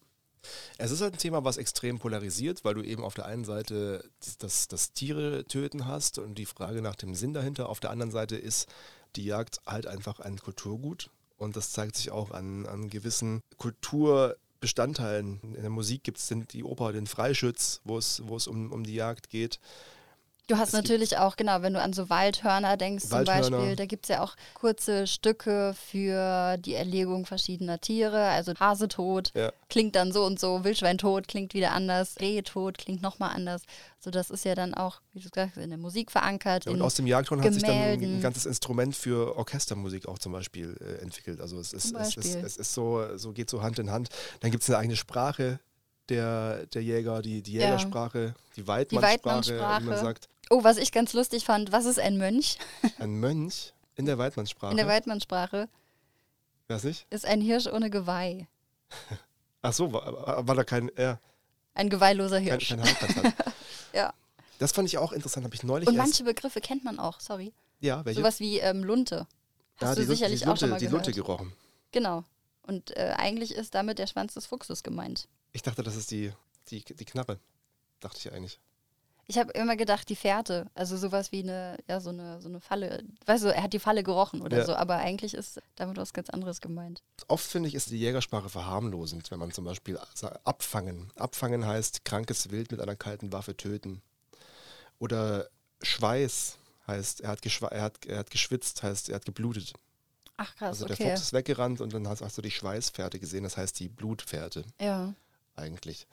Es ist halt ein Thema, was extrem polarisiert, weil du eben auf der einen Seite das, das Tiere töten hast und die Frage nach dem Sinn dahinter. Auf der anderen Seite ist die Jagd halt einfach ein Kulturgut und das zeigt sich auch an, an gewissen Kulturbestandteilen. In der Musik gibt es die Oper, den Freischütz, wo es, wo es um, um die Jagd geht. Du hast Es natürlich auch, genau, wenn du an so Waldhörner denkst Waldhörner. zum Beispiel, da gibt es ja auch kurze Stücke für die Erlegung verschiedener Tiere. Also Hase tot Ja. klingt dann so und so, Wildschwein tot klingt wieder anders, Reh tot klingt nochmal anders. So, das ist ja dann auch, wie du gesagt hast, in der Musik verankert. Und in, aus dem Jagdhorn hat sich dann ein ganzes Instrument für Orchestermusik auch zum Beispiel äh, entwickelt. Also es ist, es ist, es ist so, so geht so Hand in Hand. Dann gibt es eine eigene Sprache der, der Jäger, die, die Ja. Jägersprache, die Weidmannsprache, wie man sagt. Oh, was ich ganz lustig fand, was ist ein Mönch? Ein Mönch in der Weidmannsprache. In der Weidmannsprache Weiß nicht? ist ein Hirsch ohne Geweih. Ach so, war, war da kein, ja, Ein geweihloser kein, Hirsch. kein hat. Ja. Das fand ich auch interessant, habe ich neulich Und manche Begriffe kennt man auch, sorry. ja, welche? Sowas wie ähm, Lunte. Hast ja, du sicherlich die auch Lunte, schon mal die gehört. Lunte gerochen. Genau. Und äh, eigentlich ist damit der Schwanz des Fuchses gemeint. Ich dachte, das ist die, die, die Knarre. Dachte ich eigentlich. Ich habe immer gedacht, die Fährte, also sowas wie eine, ja, so eine, so eine Falle. Weißt du, er hat die Falle gerochen oder Ja. so, aber eigentlich ist damit was ganz anderes gemeint. Oft finde ich, ist die Jägersprache verharmlosend, wenn man zum Beispiel abfangen. Abfangen heißt krankes Wild mit einer kalten Waffe töten. Oder Schweiß heißt, er hat, er hat, er hat geschwitzt, heißt, er hat geblutet. Ach krass, also der okay. Fuchs ist weggerannt und dann hast, hast du die Schweißfährte gesehen, das heißt die Blutfährte Ja. eigentlich.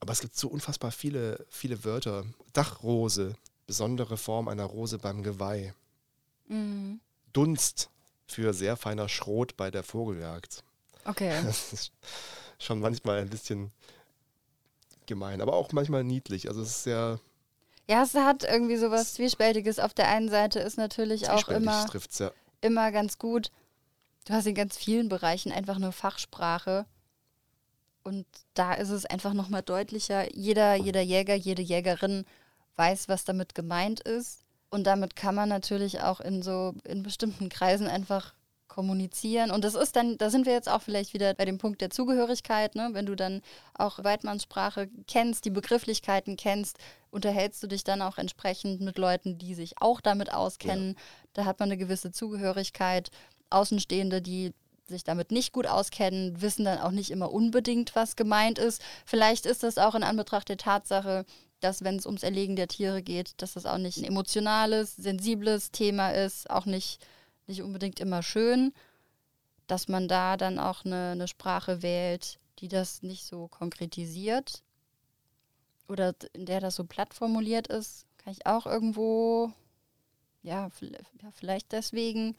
Aber es gibt so unfassbar viele, viele Wörter. Dachrose, besondere Form einer Rose beim Geweih. Mhm. Dunst für sehr feiner Schrot bei der Vogeljagd. Okay. Das ist schon manchmal ein bisschen gemein, aber auch manchmal niedlich. Also es ist sehr Ja, es hat irgendwie sowas Zwiespältiges. Auf der einen Seite ist natürlich auch immer, ja. immer ganz gut. Du hast in ganz vielen Bereichen einfach eine Fachsprache. Und da ist es einfach nochmal deutlicher. Jeder, jeder Jäger, jede Jägerin weiß, was damit gemeint ist. Und damit kann man natürlich auch in so, in bestimmten Kreisen einfach kommunizieren. Und das ist dann, da sind wir jetzt auch vielleicht wieder bei dem Punkt der Zugehörigkeit, ne? Wenn du dann auch Weidmannssprache kennst, die Begrifflichkeiten kennst, unterhältst du dich dann auch entsprechend mit Leuten, die sich auch damit auskennen. Da hat man eine gewisse Zugehörigkeit. Außenstehende, die sich damit nicht gut auskennen, wissen dann auch nicht immer unbedingt, was gemeint ist. Vielleicht ist das auch in Anbetracht der Tatsache, dass wenn es ums Erlegen der Tiere geht, dass das auch nicht ein emotionales, sensibles Thema ist, auch nicht, nicht unbedingt immer schön, dass man da dann auch eine, eine Sprache wählt, die das nicht so konkretisiert oder in der das so platt formuliert ist, kann ich auch irgendwo, ja, vielleicht, deswegen.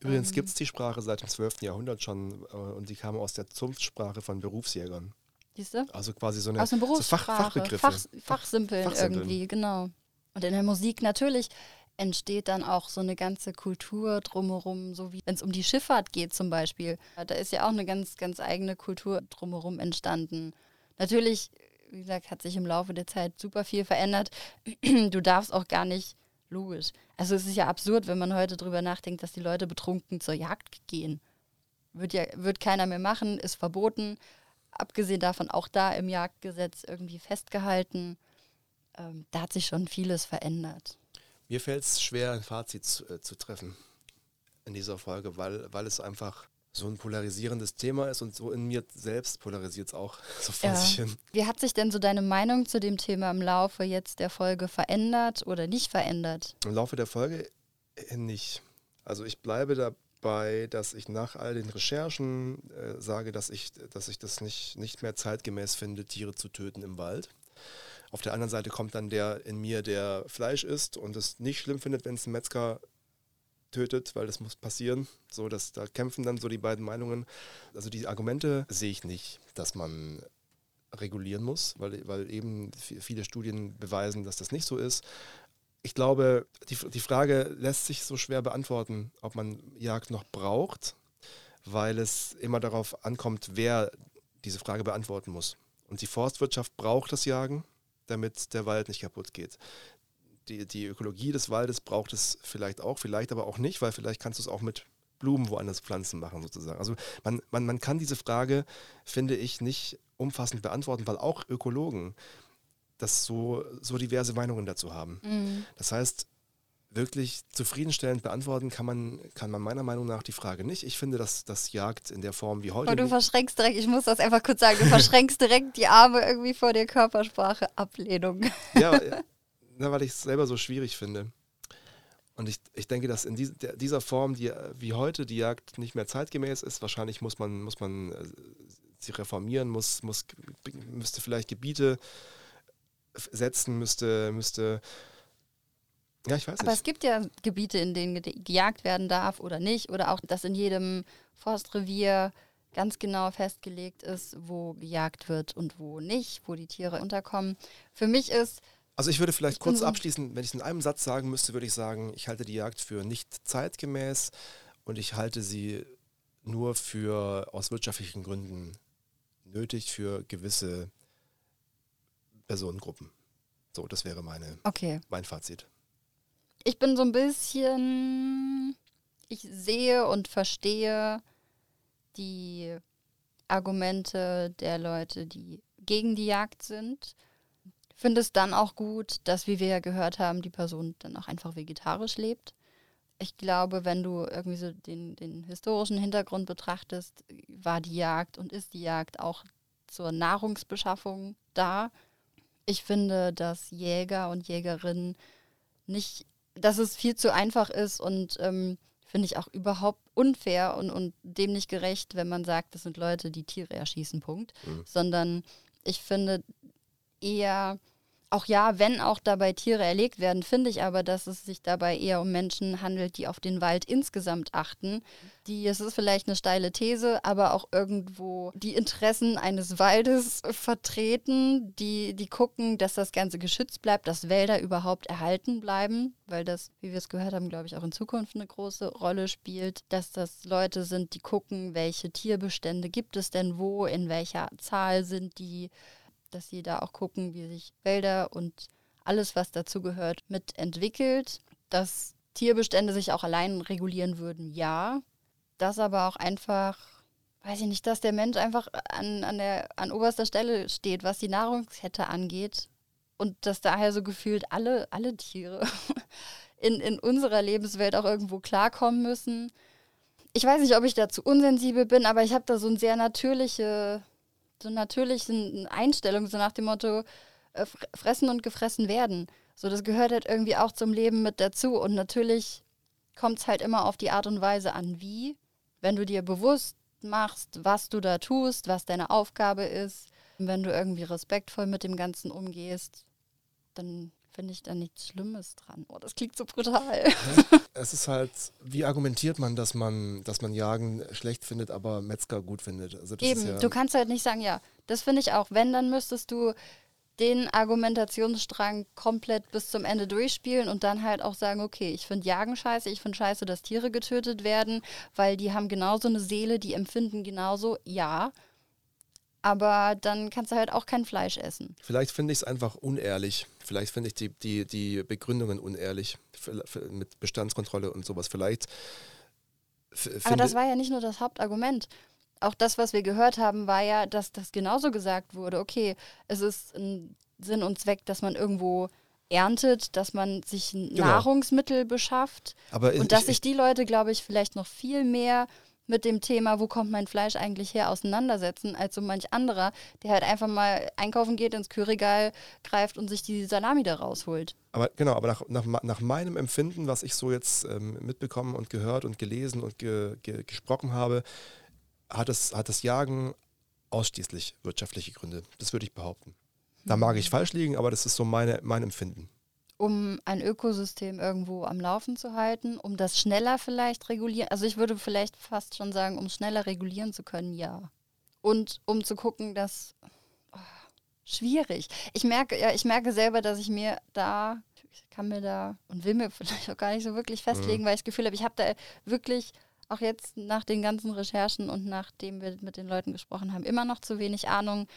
Übrigens Ähm. gibt es die Sprache seit dem 12. Jahrhundert schon äh, und die kam aus der Zunftsprache von Berufsjägern. Siehst du? Also quasi so eine Aus so Berufssprache. Fach, Fachbegriffe. Fach, Fachsimpeln Fachsimpeln. irgendwie, genau. Und in der Musik natürlich entsteht dann auch so eine ganze Kultur drumherum, so wie wenn es um die Schifffahrt geht zum Beispiel. Da ist ja auch eine ganz, ganz eigene Kultur drumherum entstanden. Natürlich, wie gesagt, hat sich im Laufe der Zeit super viel verändert. Du darfst auch gar nicht, logisch. Also es ist ja absurd, wenn man heute drüber nachdenkt, dass die Leute betrunken zur Jagd gehen. Wird ja, wird keiner mehr machen, ist verboten abgesehen davon auch da im Jagdgesetz irgendwie festgehalten. Ähm, da hat sich schon vieles verändert. Mir fällt es schwer, ein Fazit zu, äh, zu treffen in dieser Folge, weil, weil es einfach so ein polarisierendes Thema ist und so in mir selbst polarisiert es auch so vor Ja. sich hin. Wie hat sich denn so deine Meinung zu dem Thema im Laufe jetzt der Folge verändert oder nicht verändert? Im Laufe der Folge äh, nicht. Also ich bleibe dabei, dass ich nach all den Recherchen äh, sage, dass ich, dass ich das nicht, nicht mehr zeitgemäß finde, Tiere zu töten im Wald. Auf der anderen Seite kommt dann der in mir, der Fleisch isst und es nicht schlimm findet, wenn es ein Metzger tötet, weil das muss passieren. So, dass da kämpfen dann so die beiden Meinungen. Also die Argumente sehe ich nicht, dass man regulieren muss, weil, weil eben vi- viele Studien beweisen, dass das nicht so ist. Ich glaube, die, die Frage lässt sich so schwer beantworten, ob man Jagd noch braucht, weil es immer darauf ankommt, wer diese Frage beantworten muss. Und die Forstwirtschaft braucht das Jagen, damit der Wald nicht kaputt geht. Die, die Ökologie des Waldes braucht es vielleicht auch, vielleicht aber auch nicht, weil vielleicht kannst du es auch mit Blumen woanders Pflanzen machen sozusagen. Also man, man, man kann diese Frage, finde ich, nicht umfassend beantworten, weil auch Ökologen das so, so diverse Meinungen dazu haben. Mhm. Das heißt, wirklich zufriedenstellend beantworten kann man, kann man meiner Meinung nach die Frage nicht. Ich finde, dass das Jagd in der Form wie heute. Aber du verschränkst direkt, ich muss das einfach kurz sagen, du verschränkst direkt die Arme irgendwie vor der Körpersprache. Ablehnung. ja, ja, na, weil ich es selber so schwierig finde. Und ich, ich denke, dass in dieser Form, die, wie heute, die Jagd nicht mehr zeitgemäß ist. Wahrscheinlich muss man, muss man äh, sie reformieren, muss, muss, müsste vielleicht Gebiete setzen, müsste, müsste ja, ich weiß Aber nicht. es gibt ja Gebiete, in denen ge- gejagt werden darf oder nicht. Oder auch, dass in jedem Forstrevier ganz genau festgelegt ist, wo gejagt wird und wo nicht, wo die Tiere unterkommen. Für mich ist, Also ich würde vielleicht kurz so- abschließen, wenn ich es in einem Satz sagen müsste, würde ich sagen, ich halte die Jagd für nicht zeitgemäß und ich halte sie nur für aus wirtschaftlichen Gründen nötig für gewisse Personengruppen. So, das wäre meine, okay, mein Fazit. ich bin so ein bisschen, ich sehe und verstehe die Argumente der Leute, die gegen die Jagd sind. Finde es dann auch gut, dass, wie wir ja gehört haben, die Person dann auch einfach vegetarisch lebt. Ich glaube, wenn du irgendwie so den, den historischen Hintergrund betrachtest, war die Jagd und ist die Jagd auch zur Nahrungsbeschaffung da. Ich finde, dass Jäger und Jägerinnen nicht, dass es viel zu einfach ist und ähm, finde ich auch überhaupt unfair und, und dem nicht gerecht, wenn man sagt, das sind Leute, die Tiere erschießen, Punkt. Mhm. Sondern ich finde eher, auch ja, wenn auch dabei Tiere erlegt werden, finde ich aber, dass es sich dabei eher um Menschen handelt, die auf den Wald insgesamt achten. Die, es ist vielleicht eine steile These, aber auch irgendwo die Interessen eines Waldes vertreten, die, die gucken, dass das Ganze geschützt bleibt, dass Wälder überhaupt erhalten bleiben, weil das, wie wir es gehört haben, glaube ich, auch in Zukunft eine große Rolle spielt, dass das Leute sind, die gucken, welche Tierbestände gibt es denn wo, in welcher Zahl sind die, dass sie da auch gucken, wie sich Wälder und alles, was dazugehört, mitentwickelt. Dass Tierbestände sich auch allein regulieren würden, ja. Dass aber auch einfach, weiß ich nicht, dass der Mensch einfach an, an, der, an oberster Stelle steht, was die Nahrungskette angeht. Und dass daher so gefühlt alle, alle Tiere in, in unserer Lebenswelt auch irgendwo klarkommen müssen. Ich weiß nicht, ob ich dazu unsensibel bin, aber ich habe da so eine sehr natürliche so natürlichen Einstellung, so nach dem Motto, äh, fr- fressen und gefressen werden. So, das gehört halt irgendwie auch zum Leben mit dazu. Und natürlich kommt es halt immer auf die Art und Weise an, wie. Wenn du dir bewusst machst, was du da tust, was deine Aufgabe ist, wenn du irgendwie respektvoll mit dem Ganzen umgehst, dann finde ich da nichts Schlimmes dran. Oh, das klingt so brutal. Es ist halt, wie argumentiert man, dass man, dass man Jagen schlecht findet, aber Metzger gut findet? Also Eben, ja, du kannst halt nicht sagen, ja, das finde ich auch. Wenn, dann müsstest du den Argumentationsstrang komplett bis zum Ende durchspielen und dann halt auch sagen, okay, ich finde Jagen scheiße, ich finde scheiße, dass Tiere getötet werden, weil die haben genauso eine Seele, die empfinden genauso, ja. Aber dann kannst du halt auch kein Fleisch essen. Vielleicht finde ich es einfach unehrlich. Vielleicht finde ich die, die, die Begründungen unehrlich Für- für- mit Bestandskontrolle und sowas. Vielleicht. Aber das war ja nicht nur das Hauptargument. Auch das, was wir gehört haben, war ja, dass das genauso gesagt wurde. Okay, es ist ein Sinn und Zweck, dass man irgendwo erntet, dass man sich Genau. Nahrungsmittel beschafft. aber Und dass ich, sich die Leute, glaube ich, vielleicht noch viel mehr mit dem Thema, wo kommt mein Fleisch eigentlich her, auseinandersetzen, als so manch anderer, der halt einfach mal einkaufen geht, ins Kühlregal greift und sich die Salami da rausholt. aber genau, aber nach, nach, nach meinem Empfinden, was ich so jetzt ähm, mitbekommen und gehört und gelesen und ge, ge, gesprochen habe, hat, es, hat das Jagen ausschließlich wirtschaftliche Gründe. Das würde ich behaupten. Da mag ich falsch liegen, aber das ist so meine, mein Empfinden. Um ein Ökosystem irgendwo am Laufen zu halten, um das schneller vielleicht regulieren. Also ich würde vielleicht fast schon sagen, um schneller regulieren zu können, ja. Und um zu gucken, dass oh, schwierig. Ich merke, ja, ich merke selber, dass ich mir da, ich kann mir da und will mir vielleicht auch gar nicht so wirklich festlegen, weil ich das Gefühl habe, ich habe da wirklich auch jetzt nach den ganzen Recherchen und nachdem wir mit den Leuten gesprochen haben, immer noch zu wenig Ahnung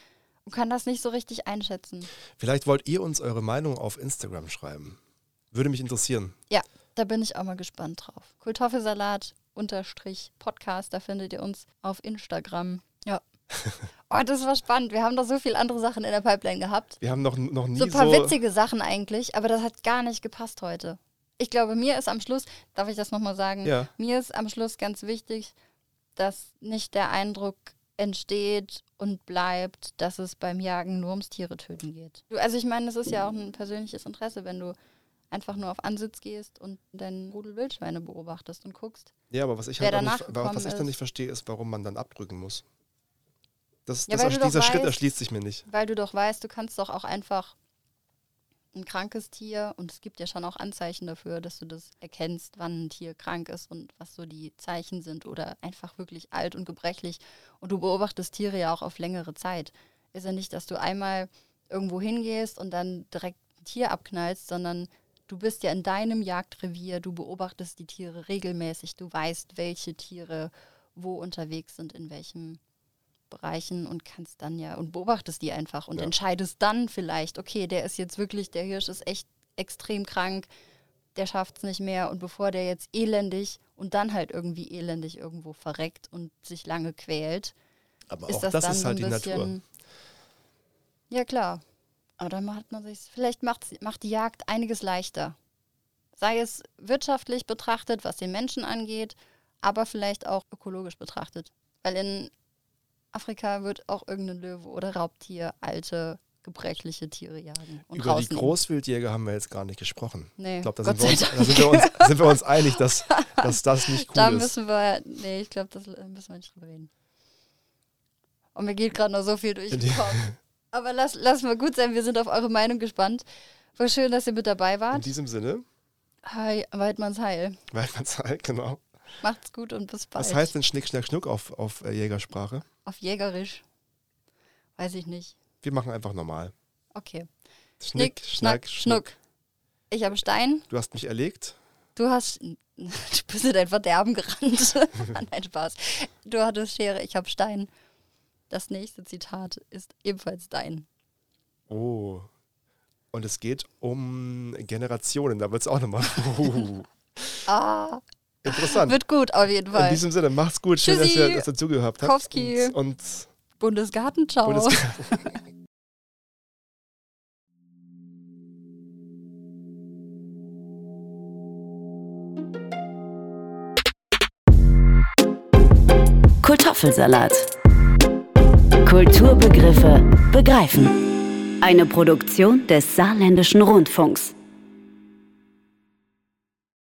und kann das nicht so richtig einschätzen. Vielleicht wollt ihr uns eure Meinung auf Instagram schreiben. Würde mich interessieren. Ja, da bin ich auch mal gespannt drauf. Kartoffelsalat unterstrich Podcast. Da findet ihr uns auf Instagram. Ja. Oh, das war spannend. Wir haben doch so viele andere Sachen in der Pipeline gehabt. Wir haben noch, noch nie So so... ein paar witzige Sachen eigentlich, aber das hat gar nicht gepasst heute. Ich glaube, mir ist am Schluss, darf ich das nochmal sagen? Ja. Mir ist am Schluss ganz wichtig, dass nicht der Eindruck entsteht und bleibt, dass es beim Jagen nur ums Tiere töten geht. Also ich meine, das ist ja auch ein persönliches Interesse, wenn du einfach nur auf Ansitz gehst und deinen Rudel Wildschweine beobachtest und guckst. Ja, aber was ich halt nicht, wa- was ich dann nicht verstehe, ist, warum man dann abdrücken muss. Das, Ja, das, dieser Schritt weißt- erschließt sich mir nicht. Weil du doch weißt, du kannst doch auch einfach ein krankes Tier, und es gibt ja schon auch Anzeichen dafür, dass du das erkennst, wann ein Tier krank ist und was so die Zeichen sind oder einfach wirklich alt und gebrechlich. Und du beobachtest Tiere ja auch auf längere Zeit. Ist ja nicht, dass du einmal irgendwo hingehst und dann direkt ein Tier abknallst, sondern du bist ja in deinem Jagdrevier, du beobachtest die Tiere regelmäßig, du weißt, welche Tiere wo unterwegs sind, in welchem Bereichen und kannst dann ja und beobachtest die einfach und Ja. entscheidest dann vielleicht, okay, der ist jetzt wirklich, der Hirsch ist echt extrem krank, der schafft es nicht mehr und bevor der jetzt elendig und dann halt irgendwie elendig irgendwo verreckt und sich lange quält, Aber ist auch das, das, dann ist so halt ein die bisschen. Natur. Ja, klar. Aber dann macht man sich, vielleicht macht, macht die Jagd einiges leichter. Sei es wirtschaftlich betrachtet, was den Menschen angeht, aber vielleicht auch ökologisch betrachtet. Weil in Afrika wird auch irgendein Löwe oder Raubtier alte, gebrechliche Tiere jagen. Und Über die rausnehmen. Großwildjäger haben wir jetzt gar nicht gesprochen. Nee, Ich glaube, da, sind wir uns, da sind, wir uns, sind wir uns einig, dass, dass das nicht cool Da ist. müssen wir, nee, ich glaube, das äh, müssen wir nicht drüber reden. Und mir geht gerade noch so viel durch den Die- Kopf. Aber lass, lass mal gut sein, wir sind auf eure Meinung gespannt. War schön, dass ihr mit dabei In wart. diesem Sinne, Hi, Weidmanns Heil. weil man Zeit, genau. Macht's gut und bis bald. Was heißt denn Schnick, Schnack, Schnuck auf, auf äh, Jägersprache? Auf Jägerisch. Weiß ich nicht. Wir machen einfach normal. Okay. Schnick, Schnack, Schnuck. Ich habe Stein, Du hast mich erlegt. du hast. Du bist in dein Verderben gerannt. Nein, Spaß. Du hattest Schere, ich habe Stein. Das nächste Zitat ist ebenfalls dein. Oh. Und es geht um Generationen. Da wird es auch nochmal. Uh, Ah, interessant. wird gut auf jeden In Fall. diesem Sinne, macht's gut. Schön, dass Tschüssi. ihr, dass ihr zugehört habt. Kowski. Und, und Bundesgarten, ciao. Bundes Kartoffelsalat. Kulturbegriffe begreifen. Eine Produktion des Saarländischen Rundfunks.